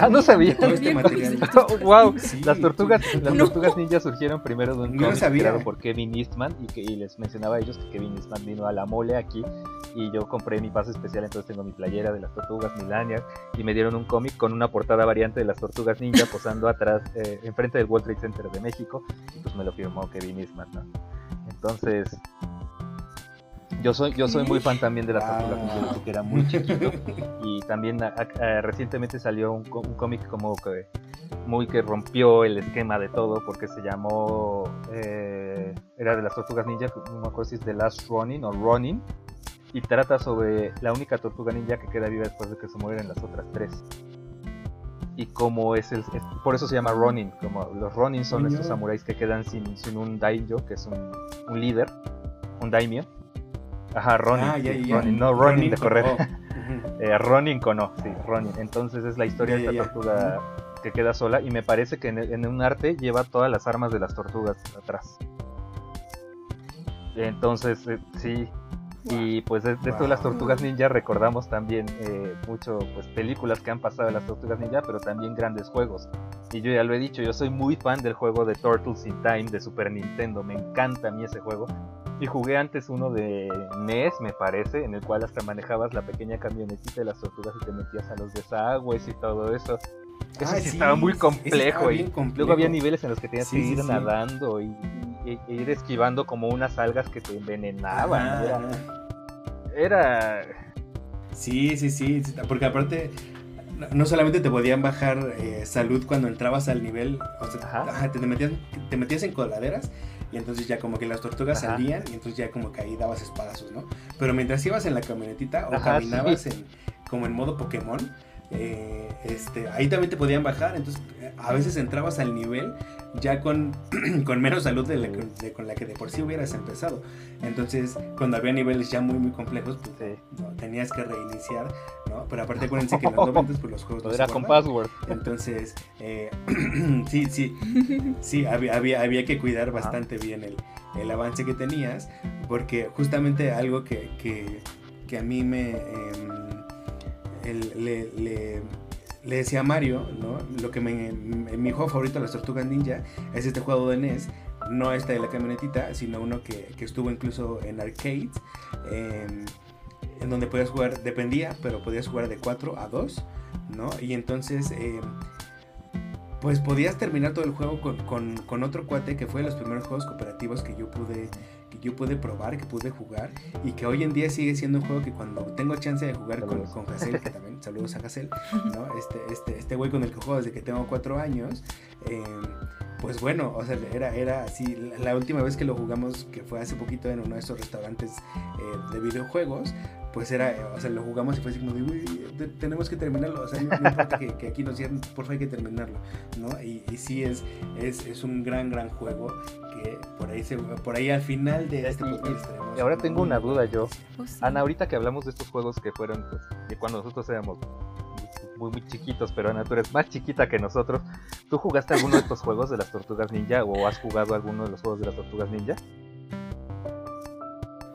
ah, no sabía. Este wow, las tortugas, las tortugas ninja surgieron primero de un cómic creado por Kevin Eastman y, que, les mencionaba a ellos que Kevin Eastman vino a la mole aquí y yo compré mi pase especial, entonces tengo mi playera de las tortugas Milania y me dieron un cómic con una portada variante de las tortugas ninja posando atrás, eh, enfrente del World Trade Center de México y pues me lo firmó Kevin Eastman, ¿no? Entonces, yo soy, yo soy muy fan también de las tortugas ninja porque era muy chiquito. Y también recientemente salió un, cómic como que muy que rompió el esquema de todo porque se llamó. Eh, era de las tortugas ninja, no me acuerdo si es The Last Running o Running. Y trata sobre la única tortuga ninja que queda viva después de que se mueren las otras tres y como es el por eso se llama Ronin como los Ronin son estos samuráis que quedan sin, sin un daimyo que es un, un líder un daimyo Ajá, Ronin. Ah, no Ronin, de correr. eh, Ronin Kono, sí, Ronin. Entonces es la historia de esta tortuga que queda sola y me parece que en, un arte lleva todas las armas de las tortugas atrás. Entonces, eh, sí. Y pues de, esto de las tortugas ninja recordamos también eh, mucho pues películas que han pasado de las tortugas ninja, pero también grandes juegos. Y yo ya lo he dicho, yo soy muy fan del juego de Turtles in Time de Super Nintendo, me encanta a mí ese juego. Y jugué antes uno de NES, me parece, en el cual hasta manejabas la pequeña camionetita de las tortugas y te metías a los desagües y todo eso. Eso ah, sí, estaba muy complejo. y luego había niveles en los que tenías que ir nadando y, ir esquivando como unas algas que te envenenaban. Era, era, Sí, sí, sí, porque aparte no solamente te podían bajar eh, salud cuando entrabas al nivel, o sea, te, metías, te metías en coladeras y entonces ya como que las tortugas salían y entonces ya como que ahí dabas espadazos, ¿no? Pero mientras ibas en la camionetita o caminabas en, como en modo Pokémon, eh, este, ahí también te podían bajar, entonces a veces entrabas al nivel ya con, con menos salud de, con la que de por sí hubieras empezado. Entonces, cuando había niveles ya muy, muy complejos, pues tenías que reiniciar, ¿no? Pero aparte, acuérdense que en los 90 pues, los juegos... era con password. Entonces, eh, sí, sí, sí, había, había, que cuidar bastante bien el, el, avance que tenías, porque justamente algo que, que, que a mí me... Le, decía a Mario, ¿no? Lo que me, mi juego favorito las Tortugas Ninja es este juego de NES, no este de la camionetita, sino uno que, estuvo incluso en arcades, em, en donde podías jugar, dependía, pero podías jugar de 4 a 2, ¿no? Y entonces, em, pues podías terminar todo el juego con, con, otro cuate que fue de los primeros juegos cooperativos que yo pude yo pude probar, que pude jugar y que hoy en día sigue siendo un juego que cuando tengo chance de jugar con, con que también, saludos a Hassel, ¿no? Este, este, este güey con el que juego desde que tengo cuatro años, eh, pues bueno, o sea, era, era así, la, última vez que lo jugamos, que fue hace poquito en uno de esos restaurantes eh, de videojuegos, pues era, o sea, lo jugamos y fue así como de, tenemos que terminarlo, o sea, no, importa que, aquí nos cierren, por favor hay que terminarlo, ¿no? Y, y sí es, es, es, un gran, gran juego que por ahí, se, por ahí al final de este podcast Y ahora tengo una duda yo. Oh, Ana, ahorita que hablamos de estos juegos que fueron, pues, que cuando nosotros éramos muy, muy chiquitos, pero Ana, tú eres más chiquita que nosotros, ¿tú jugaste alguno de estos juegos de las Tortugas Ninja o has jugado alguno de los juegos de las Tortugas Ninja?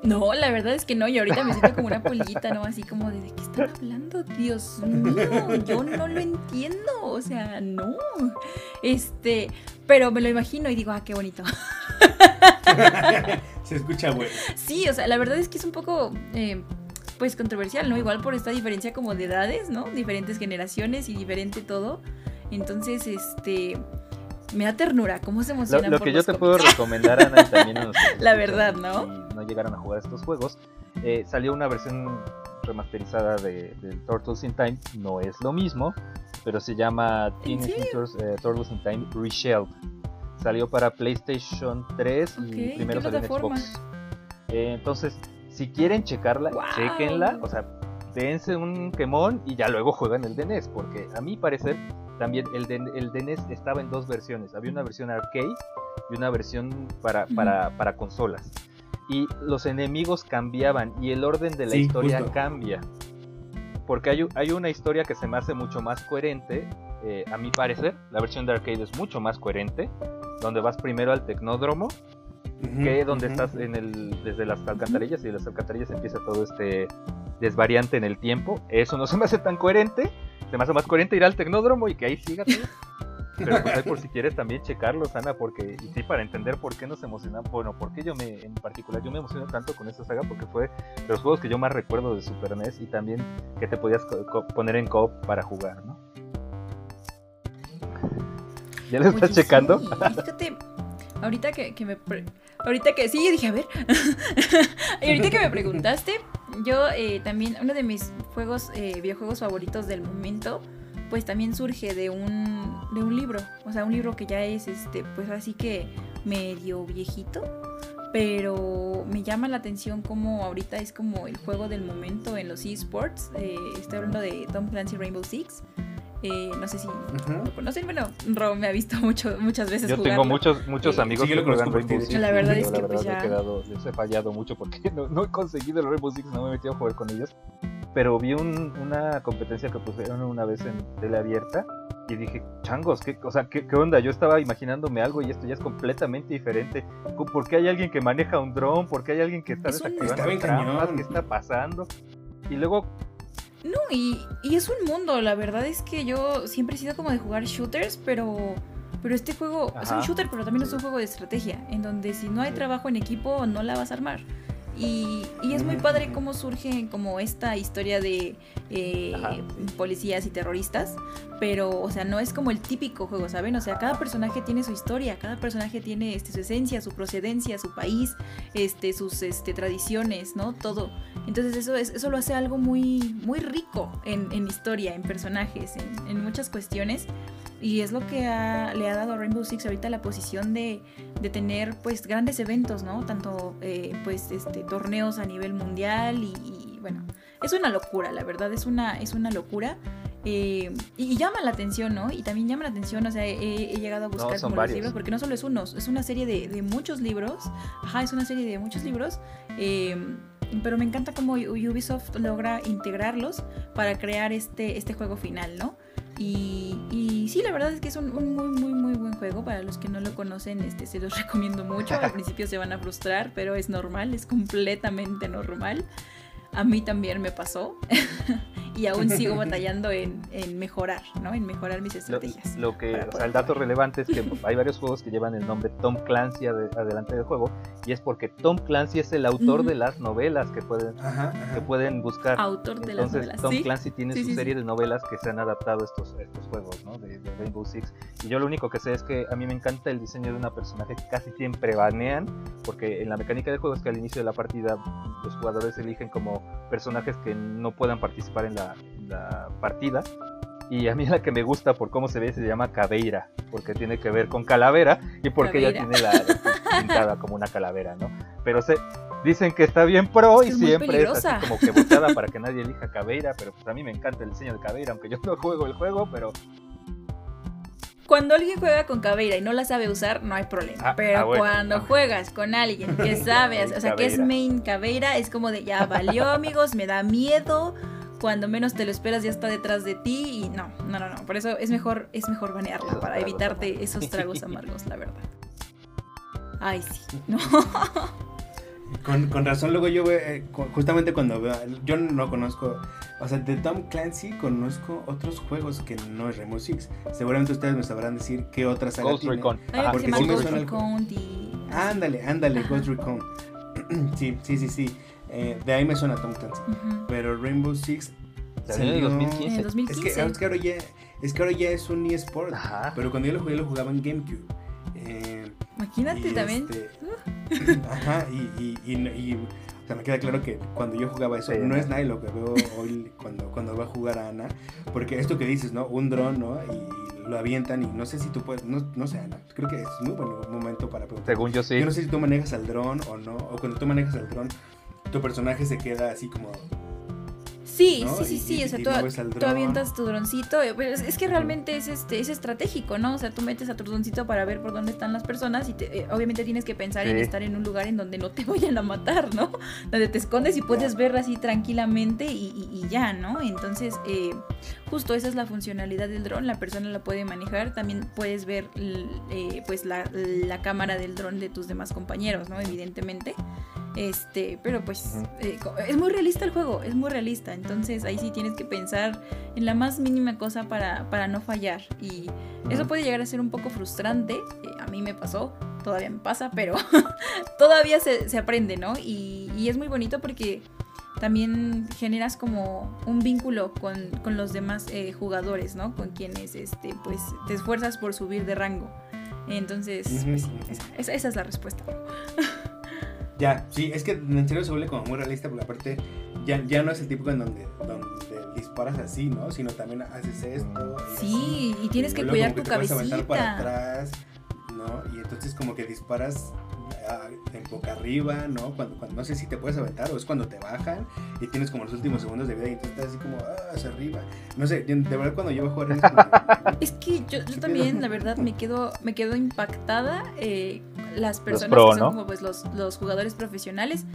No, la verdad es que no, y ahorita me siento como una polillita, ¿no? Así como de, ¿de qué están hablando? Dios mío, yo no lo entiendo, o sea, no. Este, pero me lo imagino y digo, ah, qué bonito. Se escucha bueno. Sí, o sea, la verdad es que es un poco, eh, pues, controversial, ¿no? Igual por esta diferencia como de edades, ¿no? Diferentes generaciones y diferente todo. Entonces, este me da ternura, cómo se emociona. Lo, lo que yo te puedo recomendar, Ana, y también La verdad, ¿no? Si no llegaron a jugar estos juegos, Eh, salió una versión remasterizada de, de, Turtles in Time, no es lo mismo, pero se llama Teenage Mutant eh, Turtles in Time Reshelled. Salió para PlayStation 3 y primero salió en Xbox. Eh, entonces, si quieren checarla, chequenla, o sea, dense un quemón y ya luego juegan el DNES, porque a mi parecer también el, el DNES estaba en dos versiones, había una versión arcade y una versión para, para, para consolas. Y los enemigos cambiaban y el orden de la historia cambia. Porque hay, hay, una historia que se me hace mucho más coherente, eh, a mi parecer. La versión de arcade es mucho más coherente, donde vas primero al tecnódromo, que donde estás en el, desde las alcantarillas y de las alcantarillas empieza todo este desvariante en el tiempo. Eso no se me hace tan coherente. Se me hace más coherente ir al tecnódromo y que ahí siga todo. Pero pues por si quieres también checarlo, Sana, porque, y sí, para entender por qué nos emocionamos, bueno, por qué yo me, en particular, yo me emociono tanto con esta saga, porque fue de los juegos que yo más recuerdo de Super NES y también que te podías poner en coop para jugar, ¿no? ¿Ya lo estás checando? fíjate, ahorita que, que me... Ahorita que sí, dije, a ver. y ahorita que me preguntaste, yo eh, también, uno de mis juegos, eh, videojuegos favoritos del momento, pues también surge de un, de un libro, o sea, un libro que ya es, este, pues así que medio viejito, pero me llama la atención como ahorita es como el juego del momento en los esports, eh, estoy hablando de Tom Clancy Rainbow Six. Eh, no sé si no sé, bueno, Ro me ha visto mucho, muchas veces Yo tengo muchos muchos eh, amigos que juegan Rainbow Six. La verdad es que pues ya... he quedado, les he fallado mucho porque no, no he conseguido el Rainbow Six, no me he metido a jugar con ellos pero vi una competencia que pusieron una vez en tele abierta y dije, changos, ¿qué, o sea, ¿qué, onda? Yo estaba imaginándome algo y esto ya es completamente diferente. ¿Por qué hay alguien que maneja un dron? ¿Por qué hay alguien que está desactivando trampas? ¿Qué está pasando? Y luego... No, y, y es un mundo, la verdad es que yo siempre he sido como de jugar shooters, pero... Pero este juego es un shooter, pero también es un juego de estrategia, en donde si no hay trabajo en equipo no la vas a armar. Y, es muy padre cómo surge como esta historia de eh, policías y terroristas, pero, o sea, no es como el típico juego, ¿saben? O sea, cada personaje tiene su historia, cada personaje tiene este, su esencia, su procedencia, su país, este, sus este, tradiciones, ¿no? Todo. Entonces eso, es, eso lo hace algo muy, muy rico en, en historia, en personajes, en, en muchas cuestiones. Y es lo que le ha dado a Rainbow Six ahorita la posición de, de tener pues grandes eventos, ¿no? Tanto eh, pues este, torneos a nivel mundial y, bueno, es una locura, la verdad, es una, es una locura. Eh, y, llama la atención, ¿no? Y también llama la atención, o sea, he, llegado a buscar como los libros, porque no solo es uno, es una serie de, de, muchos libros, ajá, es una serie de muchos libros, eh, pero me encanta cómo Ubisoft logra integrarlos para crear este, este juego final, ¿no? Y, y, sí, la verdad es que es un, muy, muy, muy buen juego. Para los que no lo conocen, este se los recomiendo mucho. Al principio se van a frustrar, pero es normal, es completamente normal. A mí también me pasó. y aún sigo batallando en, mejorar, ¿no? En mejorar mis estrategias. Lo, que, o sea, el dato relevante es que hay varios juegos que llevan el nombre Tom Clancy adelante del juego y es porque Tom Clancy es el autor de las novelas que pueden, que pueden buscar. Autor de las novelas. Tom Clancy tiene su serie de novelas que se han adaptado a estos, estos juegos, ¿no? De, Rainbow Six. Y yo lo único que sé es que a mí me encanta el diseño de una personaje que casi siempre banean, porque en la mecánica de juego es que al inicio de la partida los jugadores eligen como personajes que no puedan participar en la la, partida. Y a mí la que me gusta por cómo se ve se llama Caveira, porque tiene que ver con calavera y porque ella tiene la, pintada como una calavera, ¿no? Pero se, dicen que está bien pro y siempre es así como que votada para que nadie elija Caveira, pero pues a mí me encanta el diseño de Caveira, aunque yo no juego el juego, pero cuando alguien juega con Caveira y no la sabe usar, no hay problema. Ah, Pero ah, cuando juegas con alguien que sabe, o sea, que es main Caveira, es como de ya valió, amigos, me da miedo, cuando menos te lo esperas ya está detrás de ti y no, no, no, no. Por eso es mejor, es mejor banearla para evitarte esos tragos amargos, la verdad. Ay, sí, no. Con, con razón, luego yo eh, justamente cuando veo, yo no conozco, o sea, de Tom Clancy conozco otros juegos que no es Rainbow Six. Seguramente ustedes me sabrán decir qué otras saga Ghost Recon. porque sí Ghost Recon y... Ándale, ándale, Ghost Recon. sí, sí, sí, sí. Eh, de ahí me suena Tom Clancy. Pero Rainbow Six salió en 2015. 2015. Es, que, es, que, ahora ya, es que ahora ya es un eSport. Pero cuando yo lo jugué, lo jugaba en GameCube. Eh, Imagínate también. Este, ajá, y, y, y, O sea, me queda claro que cuando yo jugaba eso, Sí, no es nada lo que veo hoy cuando, cuando va a jugar a Ana. Porque esto que dices, ¿no? Un dron, ¿no? Y lo avientan y no sé si tú puedes, no, no sé, Ana. Creo que es muy buen momento para preguntar. Según yo sí. Yo no sé si tú manejas al dron o no. O cuando tú manejas al dron, tu personaje se queda así como Sí, ¿no? sí, sí, Y- sí. y- o sea, tú, tú avientas tu droncito. eh, pero Es, es que realmente es este es estratégico, ¿no? O sea, tú metes a tu droncito para ver por dónde están las personas y te- eh, obviamente tienes que pensar en estar en un lugar en donde no te vayan a matar, ¿no? Donde te escondes y puedes ver así tranquilamente y, y- y ya, ¿no? Entonces, eh, justo esa es la funcionalidad del dron. La persona la puede manejar. También puedes ver eh, pues la, la cámara del dron de tus demás compañeros, ¿no? Evidentemente. Este, pero pues eh, es muy realista el juego, es muy realista. Entonces ahí sí tienes que pensar en la más mínima cosa para, para no fallar. Y eso puede llegar a ser un poco frustrante. eh, a mí me pasó, todavía me pasa, pero todavía se, se aprende, ¿no? Y, y es muy bonito porque también generas como un vínculo con, con los demás eh, jugadores, ¿no? Con quienes este, pues te esfuerzas por subir de rango. Entonces, pues, esa- esa es la respuesta. Ya, sí, es que en serio se vuelve como muy realista porque aparte ya, ya no es el típico en donde, donde disparas así, ¿no? Sino también haces esto. y Sí, y tienes que cuidar tu aventar para cabecita. atrás, ¿no? Y entonces como que disparas en boca arriba, ¿no? Cuando, cuando no sé si te puedes aventar o es cuando te bajan y tienes como los últimos segundos de vida y entonces estás así como ah, hacia arriba. No sé, de verdad cuando yo voy a jugar es como que- Es que yo, yo ¿Qué también, la verdad, me quedo, me quedo impactada. eh, las personas pro, que son ¿no? como pues los, los jugadores profesionales,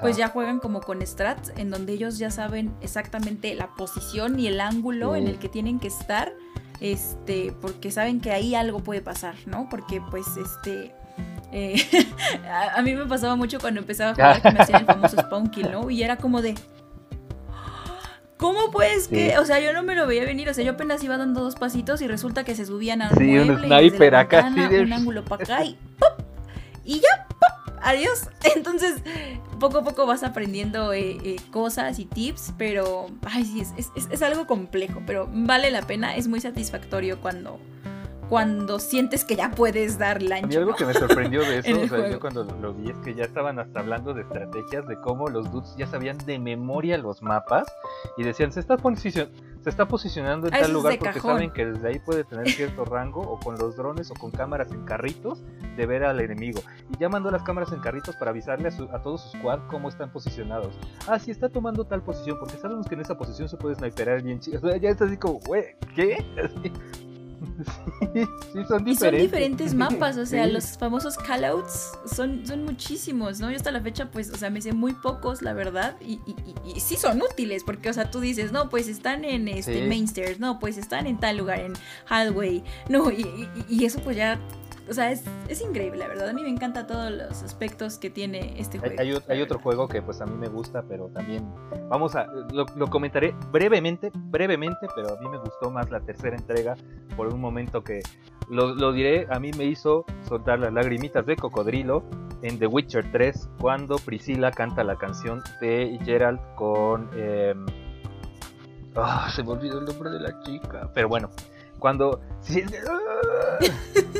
pues ya juegan como con strats, en donde ellos ya saben exactamente la posición y el ángulo en el que tienen que estar, este, porque saben que ahí algo puede pasar, ¿no? Porque pues este. Eh, a, a mí me pasaba mucho cuando empezaba a jugar que me hacían el famoso spawn kill, ¿no? Y era como de. ¿Cómo pues que? Sí. O sea, yo no me lo veía venir. O sea, yo apenas iba dando dos pasitos y resulta que se subían a un Sí, un mueble sniper acá, ventana, de- un ángulo para acá y ¡pop! Y ya, ¡pop! Adiós. Entonces, poco a poco vas aprendiendo eh, eh, cosas y tips, pero, ay, sí, es- es algo complejo, pero vale la pena. Es muy satisfactorio cuando, cuando sientes que ya puedes dar el A mí ancho. algo que me sorprendió de eso, o sea, yo cuando lo vi es que ya estaban hasta hablando de estrategias, de cómo los dudes ya sabían de memoria los mapas y decían, se está, posicion- se está posicionando en Ah, tal lugar porque cajón. saben que desde ahí puede tener cierto rango o con los drones o con cámaras en carritos de ver al enemigo. Y ya mandó las cámaras en carritos para avisarle a, su- a todos sus squad cómo están posicionados. Ah, sí, está tomando tal posición porque sabemos que en esa posición se puede sniperar bien chido. O sea, ya está así como, güey, ¿qué? Así. Sí, sí, son Y son diferentes. diferentes mapas, o sea, Sí. los famosos callouts son, son muchísimos, ¿no? Yo hasta la fecha, pues, o sea, me sé muy pocos, la verdad, y, y- y- y sí son útiles, porque, o sea, tú dices, no, pues están en este Sí. Mainstairs, no, pues están en tal lugar, en Highway, no, y eso pues ya, o sea, es, es increíble, la verdad, a mí me encanta todos los aspectos que tiene este juego. hay hay otro juego que pues a mí me gusta, pero también vamos a lo, lo comentaré brevemente, brevemente, pero a mí me gustó más la tercera entrega por un momento que lo, lo diré, a mí me hizo soltar las lagrimitas de cocodrilo en The Witcher 3 cuando Priscilla canta la canción de Geralt con em, ah, se me olvidó el nombre de la chica, pero bueno, cuando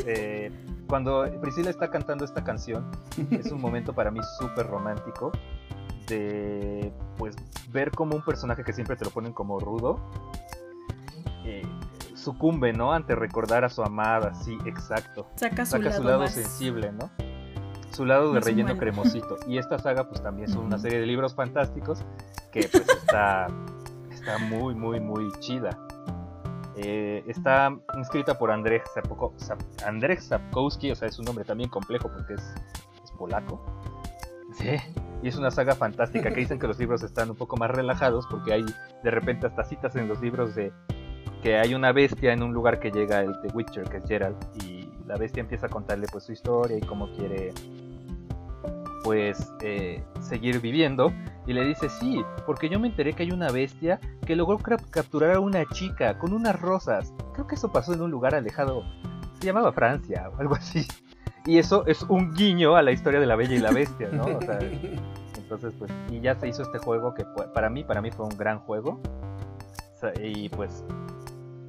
eh, cuando Priscilla está cantando esta canción es un momento para mí súper romántico de pues ver como un personaje que siempre te lo ponen como rudo eh, sucumbe no ante recordar a su amada sí exacto. Saca su saca lado, su lado más- sensible no su lado de relleno humano. cremosito. Y esta saga pues también son una serie de libros fantásticos que pues está está muy muy muy chida Eh, está escrita por Andrzej Sapko- Sap- Andrzej Sapkowski, o sea, es un nombre también complejo porque es, es polaco. Sí, y es una saga fantástica que dicen que los libros están un poco más relajados porque hay de repente hasta citas en los libros de que hay una bestia en un lugar que llega el The Witcher, que es Geralt, y la bestia empieza a contarle pues su historia y cómo quiere pues eh, seguir viviendo y le dice sí, porque yo me enteré que hay una bestia que logró capturar a una chica con unas rosas. Creo que eso pasó en un lugar alejado, se llamaba Francia o algo así. Y eso es un guiño a la historia de la Bella y la Bestia, ¿no? O sea, entonces pues y ya se hizo este juego que para mí para mí fue un gran juego. Y pues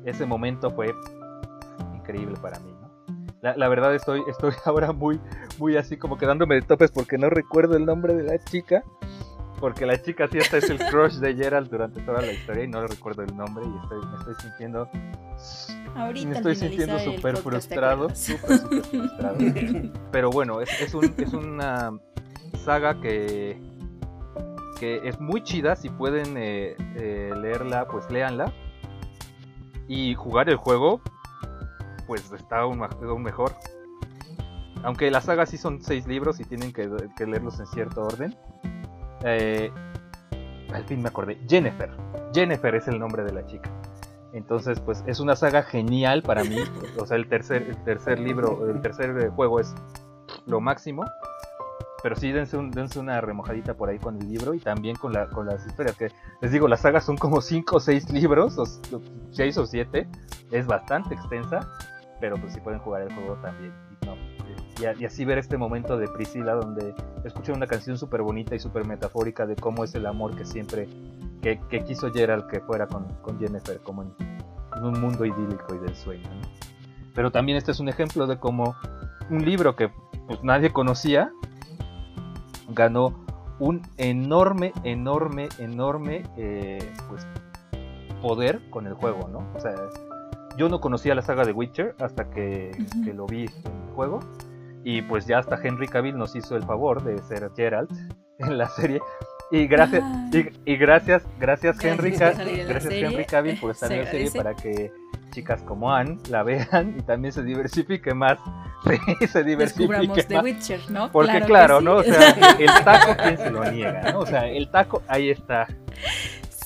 ese momento fue increíble para mí. La, la verdad estoy estoy ahora muy muy así como quedándome de topes porque no recuerdo el nombre de la chica. Porque la chica sí esta es el crush de Gerald durante toda la historia y no recuerdo el nombre y estoy, me estoy sintiendo Ahorita me estoy sintiendo súper podcast, ¿te frustrado, súper, súper frustrado. Pero bueno, es, es, un- es una saga que, que es muy chida. Si pueden eh, eh, leerla, pues léanla. Y jugar el juego, pues está aún, aún mejor. Aunque la saga sí son seis libros y tienen que, que leerlos en cierto orden. Eh, al fin me acordé. Jennifer. Jennifer es el nombre de la chica. Entonces, pues es una saga genial para mí. O sea, el tercer, el tercer libro, el tercer eh, juego es lo máximo. Pero sí, dense, un- dense una remojadita por ahí con el libro y también con, la, con las historias. Que les digo, las sagas son como 5 o 6 libros, o 6 o 7. Es bastante extensa, pero pues si pueden jugar el juego también. Y, no, y, así ver este momento de Priscila donde escuchan una canción súper bonita y súper metafórica de cómo es el amor que siempre que, que quiso Gerald que fuera con, con Jennifer, como en, en un mundo idílico y del sueño. ¿no? Pero también este es un ejemplo de cómo un libro que pues nadie conocía ganó un enorme, enorme, enorme eh, pues, poder con el juego, ¿no? O sea, yo no conocía la saga de Witcher hasta que, Ujú. que lo vi en el juego. Y pues ya hasta Henry Cavill nos hizo el favor de ser Geralt en la serie. Y gracias, Ah. y, y gracias, gracias, Gracias Henry, gracias serie. Henry Cavill por estar en la serie para que chicas como Anne la vean y también se diversifique más. Sí, se diversifique Descubramos The más. Witcher, ¿no? Porque que claro, sí. ¿no? O sea, el taco, ¿quién se lo niega? ¿no? O sea, el taco, ahí está.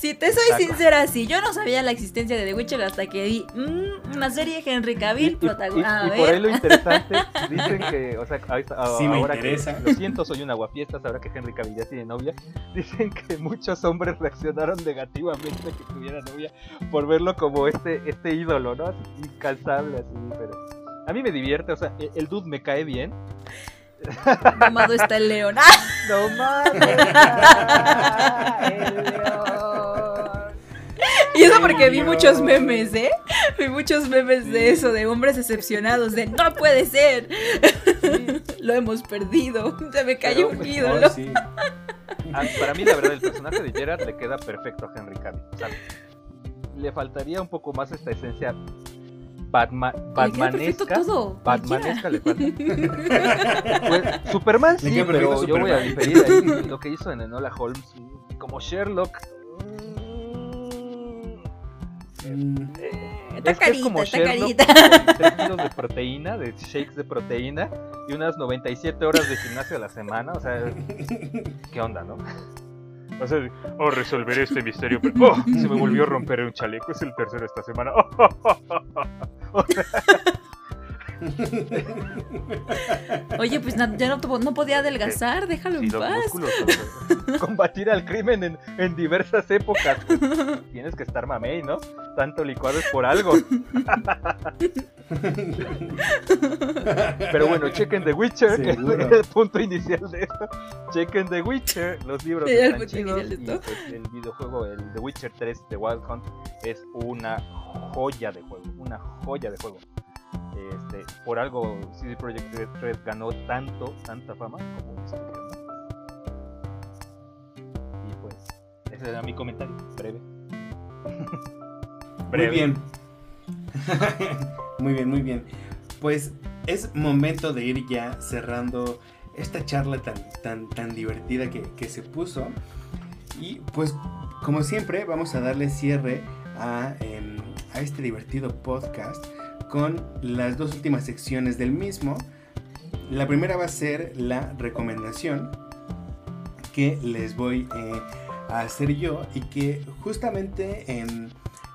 Si te soy Exacto. sincera, sí, yo no sabía la existencia de The Witcher hasta que vi mm, una serie de Henry Cavill y- protagonista. y- y por ahí lo interesante, dicen que, o sea, ahorita- Sí me ahora interesa. que, lo siento, soy una guapiestas, ahora que Henry Cavill ya tiene novia, dicen que muchos hombres reaccionaron negativamente a que tuviera novia por verlo como este, este ídolo, ¿no? Así, incansable, así, pero... A mí me divierte, o sea, el, el dude me cae bien. Domado está el león. ¡Ah! No mames, el león. Y eso porque vi muchos memes, ¿eh? Vi muchos memes de eso, de hombres decepcionados, de no puede ser. Lo hemos perdido. Se me cayó Pero, un ídolo. Sí. Ah, Para mí, la verdad, el personaje de Gerard le queda perfecto a Henry Cavill. Le faltaría un poco más esta esencia Batman, Batmanesca. todo. Batmanesca le falta. Pues, Superman sí, pero yo voy a diferir ahí. Lo que hizo en Enola Holmes como Sherlock. Mm, Está Es que es como carita, está Sherlock carita. con 3 kilos de proteína, de shakes de proteína y unas 97 horas de gimnasio a la semana. O sea, ¿qué onda, no? O sea, oh, resolveré este misterio, pero oh, se me volvió a romper un chaleco, es el tercero esta semana. O sea, Oye, pues ya no, no podía adelgazar, déjalo sí, en los paz. combatir al crimen en, en diversas épocas. pues, tienes que estar mamey, ¿no? Tanto licuado es por algo. Pero bueno, chequen The Witcher, que es Seguro. el punto inicial de esto. Chequen The Witcher, los libros Sí, están chidos y pues, el videojuego, el The Witcher 3 de Wild Hunt es una joya de juego, una joya de juego. Este, por algo CD Projekt Red, ganó tanto, tanta fama como. Y pues, ese era mi comentario, breve. Muy bien. muy bien, muy bien. Pues es momento de ir ya cerrando esta charla tan, tan, tan divertida que, que se puso. Y pues, como siempre, vamos a darle cierre a, em, a este divertido podcast con las dos últimas secciones del mismo. La primera va a ser la recomendación que les voy eh, a hacer yo y que justamente en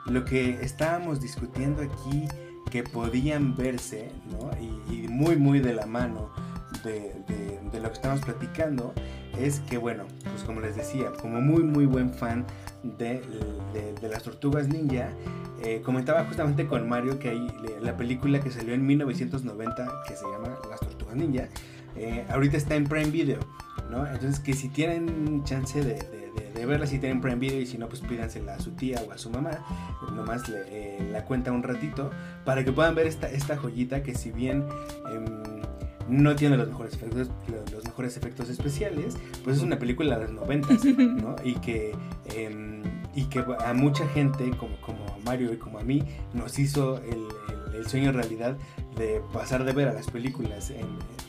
lo que estábamos discutiendo aquí que podían verse, ¿no? Y, muy, muy de la mano de, de- de lo que estamos platicando, es que, bueno, pues como les decía, como muy, muy buen fan de, de- las tortugas ninja, eh, comentaba justamente con Mario que hay la película que salió en 1990 que se llama Las tortugas ninja, eh, ahorita está en Prime Video, ¿no? Entonces que si tienen chance de- de verla, si tienen Prime Video y si no, pues pídansela a su tía o a su mamá, nomás le, eh, la cuenta un ratito, para que puedan ver esta, esta joyita que si bien em, no tiene los mejores efectos, los mejores efectos especiales, pues es una película de los 90, ¿no? Y que, em, y que a mucha gente, como, como Mario y como a mí, nos hizo el, el, sueño realidad de pasar de ver a las películas, en,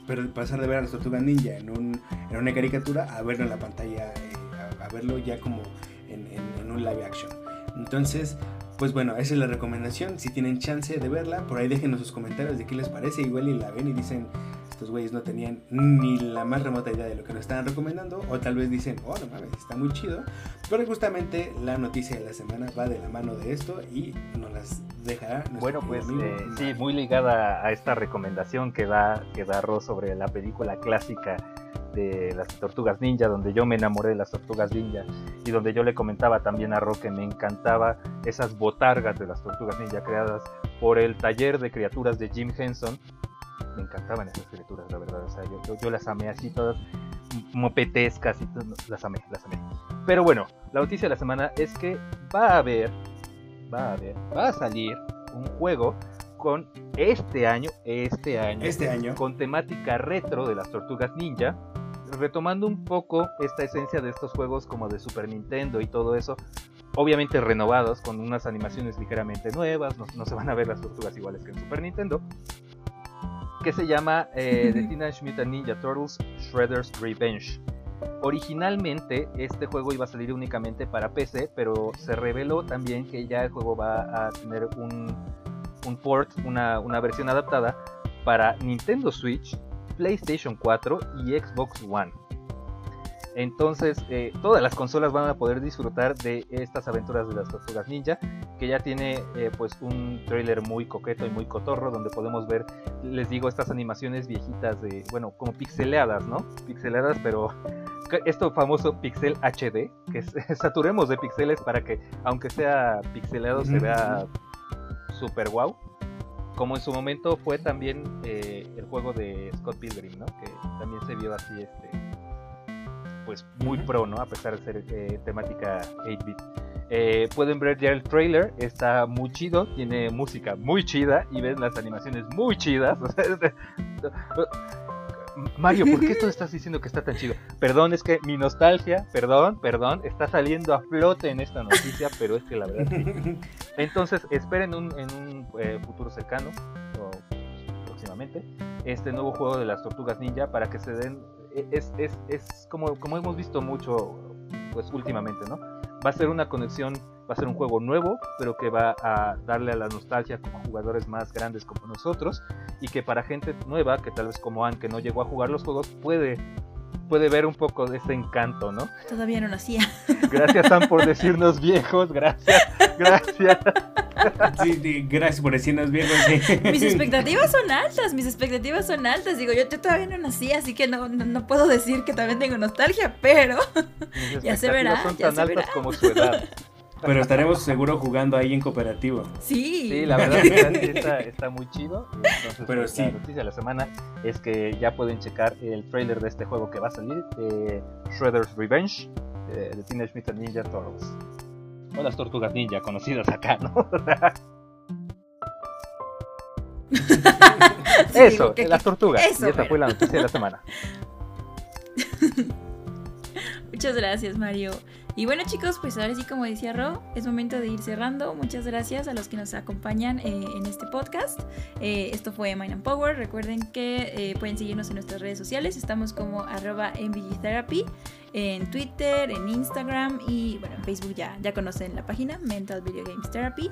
pero pasar de ver a las Tortugas Ninja en, un, en una caricatura a verlo en la pantalla, eh, a, verlo ya como en, en un live action. Entonces, pues bueno, esa es la recomendación. Si tienen chance de verla, por ahí déjenos sus comentarios de qué les parece. Igual y la ven y dicen, estos güeyes no tenían ni la más remota idea de lo que nos estaban recomendando. O tal vez dicen, oh, no mames, está muy chido. Pero justamente la noticia de la semana va de la mano de esto y nos las dejará. Bueno, pues eh, sí, muy ligada a esta recomendación que da, que da Ross sobre la película clásica de las tortugas ninja, donde yo me enamoré de las tortugas ninja y donde yo le comentaba también a Roque que me encantaba esas botargas de las tortugas ninja creadas por el taller de criaturas de Jim Henson. Me encantaban esas criaturas, la verdad. O sea, yo, yo, las amé así todas mopetescas y todo, las amé, las amé. Pero bueno, la noticia de la semana es que va a haber, va a haber, va a salir un juego con este año, este año, este año, con temática retro de las tortugas ninja, retomando un poco esta esencia de estos juegos como de Super Nintendo y todo eso, obviamente renovados con unas animaciones ligeramente nuevas, no, se van a ver las tortugas iguales que en Super Nintendo, que se llama eh, The Teenage Mutant Ninja Turtles Shredder's Revenge. Originalmente este juego iba a salir únicamente para PC, pero se reveló también que ya el juego va a tener un, un port, una, una versión adaptada para Nintendo Switch, PlayStation 4 y Xbox One. Entonces, eh, todas las consolas van a poder disfrutar de estas aventuras de las tortugas ninja, que ya tiene eh, pues un trailer muy coqueto y muy cotorro, donde podemos ver, les digo, estas animaciones viejitas de, bueno, como pixeleadas, ¿no? Pixeleadas, pero esto famoso pixel HD, que saturemos de pixeles para que, aunque sea pixeleado, se vea super wow como en su momento fue también eh, el juego de Scott Pilgrim, ¿no? Que también se vio así, este, pues muy pro, ¿no? A pesar de ser eh, temática 8-bit. Eh, pueden ver ya el trailer, está muy chido, tiene música muy chida y ven las animaciones muy chidas. Mario, ¿por qué tú estás diciendo que está tan chido? Perdón, es que mi nostalgia, perdón, perdón, está saliendo a flote en esta noticia, pero es que la verdad sí. Entonces, esperen un, en un eh, futuro cercano, o próximamente, este nuevo juego de las tortugas ninja para que se den. E, es, es, es como, como hemos visto mucho, pues últimamente, ¿no? Va a ser una conexión va a ser un juego nuevo, pero que va a darle a la nostalgia como jugadores más grandes como nosotros y que para gente nueva, que tal vez como Anne, que no llegó a jugar los juegos, puede puede ver un poco de ese encanto, ¿no? Todavía no nacía. Gracias, Sam, por decirnos viejos. Gracias, gracias. Sí, gracias por decirnos viejos. Mis expectativas son altas, mis expectativas son altas. Digo, yo, yo todavía no nací, así que no, no, puedo decir que también tengo nostalgia, pero ya se verá. Son tan altas como su edad. Pero estaremos seguro jugando ahí en cooperativo. Sí. Sí, la verdad está, está muy chido. Entonces, Pero pues, sí. La noticia de la semana es que ya pueden checar el trailer de este juego que va a salir, eh, Shredder's Revenge, eh, de Teenage Mutant Ninja Turtles. O las tortugas ninja conocidas acá, ¿no? eso, las tortugas. Eso, y esta fue la noticia de la semana. Muchas gracias, Mario. Y bueno chicos, pues ahora sí como decía Ro, es momento de ir cerrando. Muchas gracias a los que nos acompañan eh, en este podcast. Eh, esto fue Mind and Power. Recuerden que eh, pueden seguirnos en nuestras redes sociales. Estamos como arroba Therapy en Twitter, en Instagram y bueno, en Facebook ya, ya conocen la página Mental Video Games Therapy.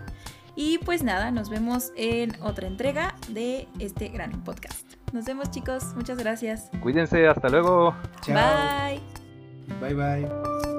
Y pues nada, nos vemos en otra entrega de este gran podcast. Nos vemos chicos, muchas gracias. Cuídense, hasta luego. Bye. Bye bye.